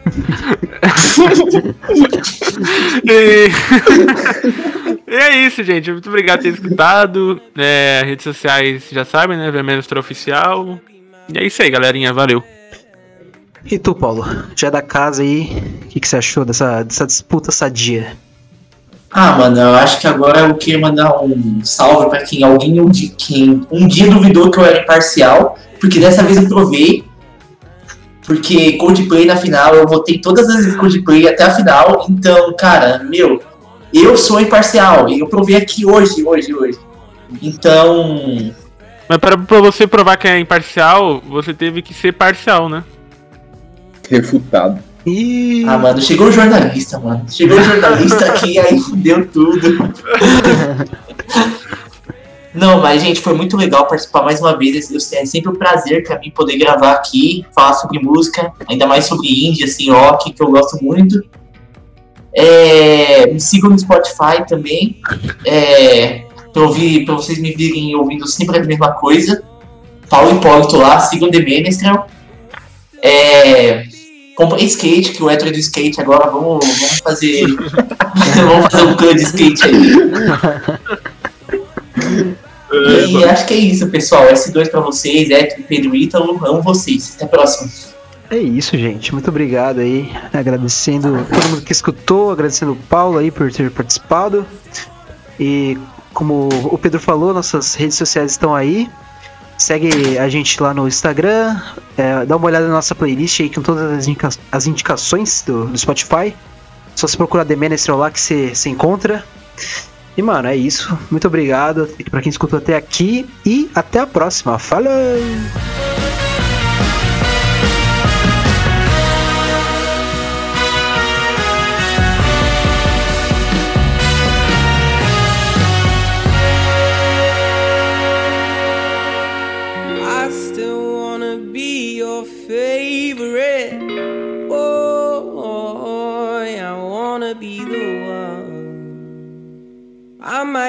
e... e é isso, gente. Muito obrigado por ter escutado. É, redes sociais já sabem, né? Vermelhostra Oficial. E é isso aí, galerinha. Valeu. E tu, Paulo? Já é da casa aí, o que, que você achou dessa, dessa disputa sadia? Ah, mano, eu acho que agora eu queria mandar um salve pra quem alguém um dia, quem um dia duvidou que eu era imparcial, porque dessa vez eu provei. Porque Coldplay na final, eu votei todas as vezes Coldplay até a final, então, cara, meu, eu sou imparcial, e eu provei aqui hoje, hoje, hoje. Então, Mas para pra você provar que é imparcial, você teve que ser parcial, né? Refutado. E ah, mano, chegou o jornalista, mano. Chegou o jornalista aqui, aí fudeu tudo. Não, mas, gente, foi muito legal participar mais uma vez. Eu- É sempre um prazer pra mim poder gravar aqui, falar sobre música, ainda mais sobre indie, assim, rock, que eu gosto muito. É, me sigam no Spotify também. É, pra, ouvir, pra vocês me virem ouvindo sempre a mesma coisa. Paulo Hipólito lá, sigam The Menestrel. É, comprei skate, que o Hétero é do skate agora, vamos, vamos fazer. vamos fazer um clã de skate aí. E acho que é isso, pessoal. S2 pra vocês, Hétero e Pedro Ítalo, amo vocês. Até a próxima. É isso, gente. Muito obrigado aí. Agradecendo todo mundo que escutou, agradecendo o Paulo aí por ter participado. E como o Pedro falou, nossas redes sociais estão aí. Segue a gente lá no Instagram, é, dá uma olhada na nossa playlist aí com todas as, indica- as indicações do, do Spotify. Só se procurar The Menestrel lá que você encontra. E mano, é isso. Muito obrigado pra quem escutou até aqui e até a próxima. Falou!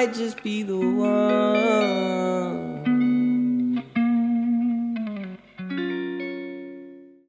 Might just be the one.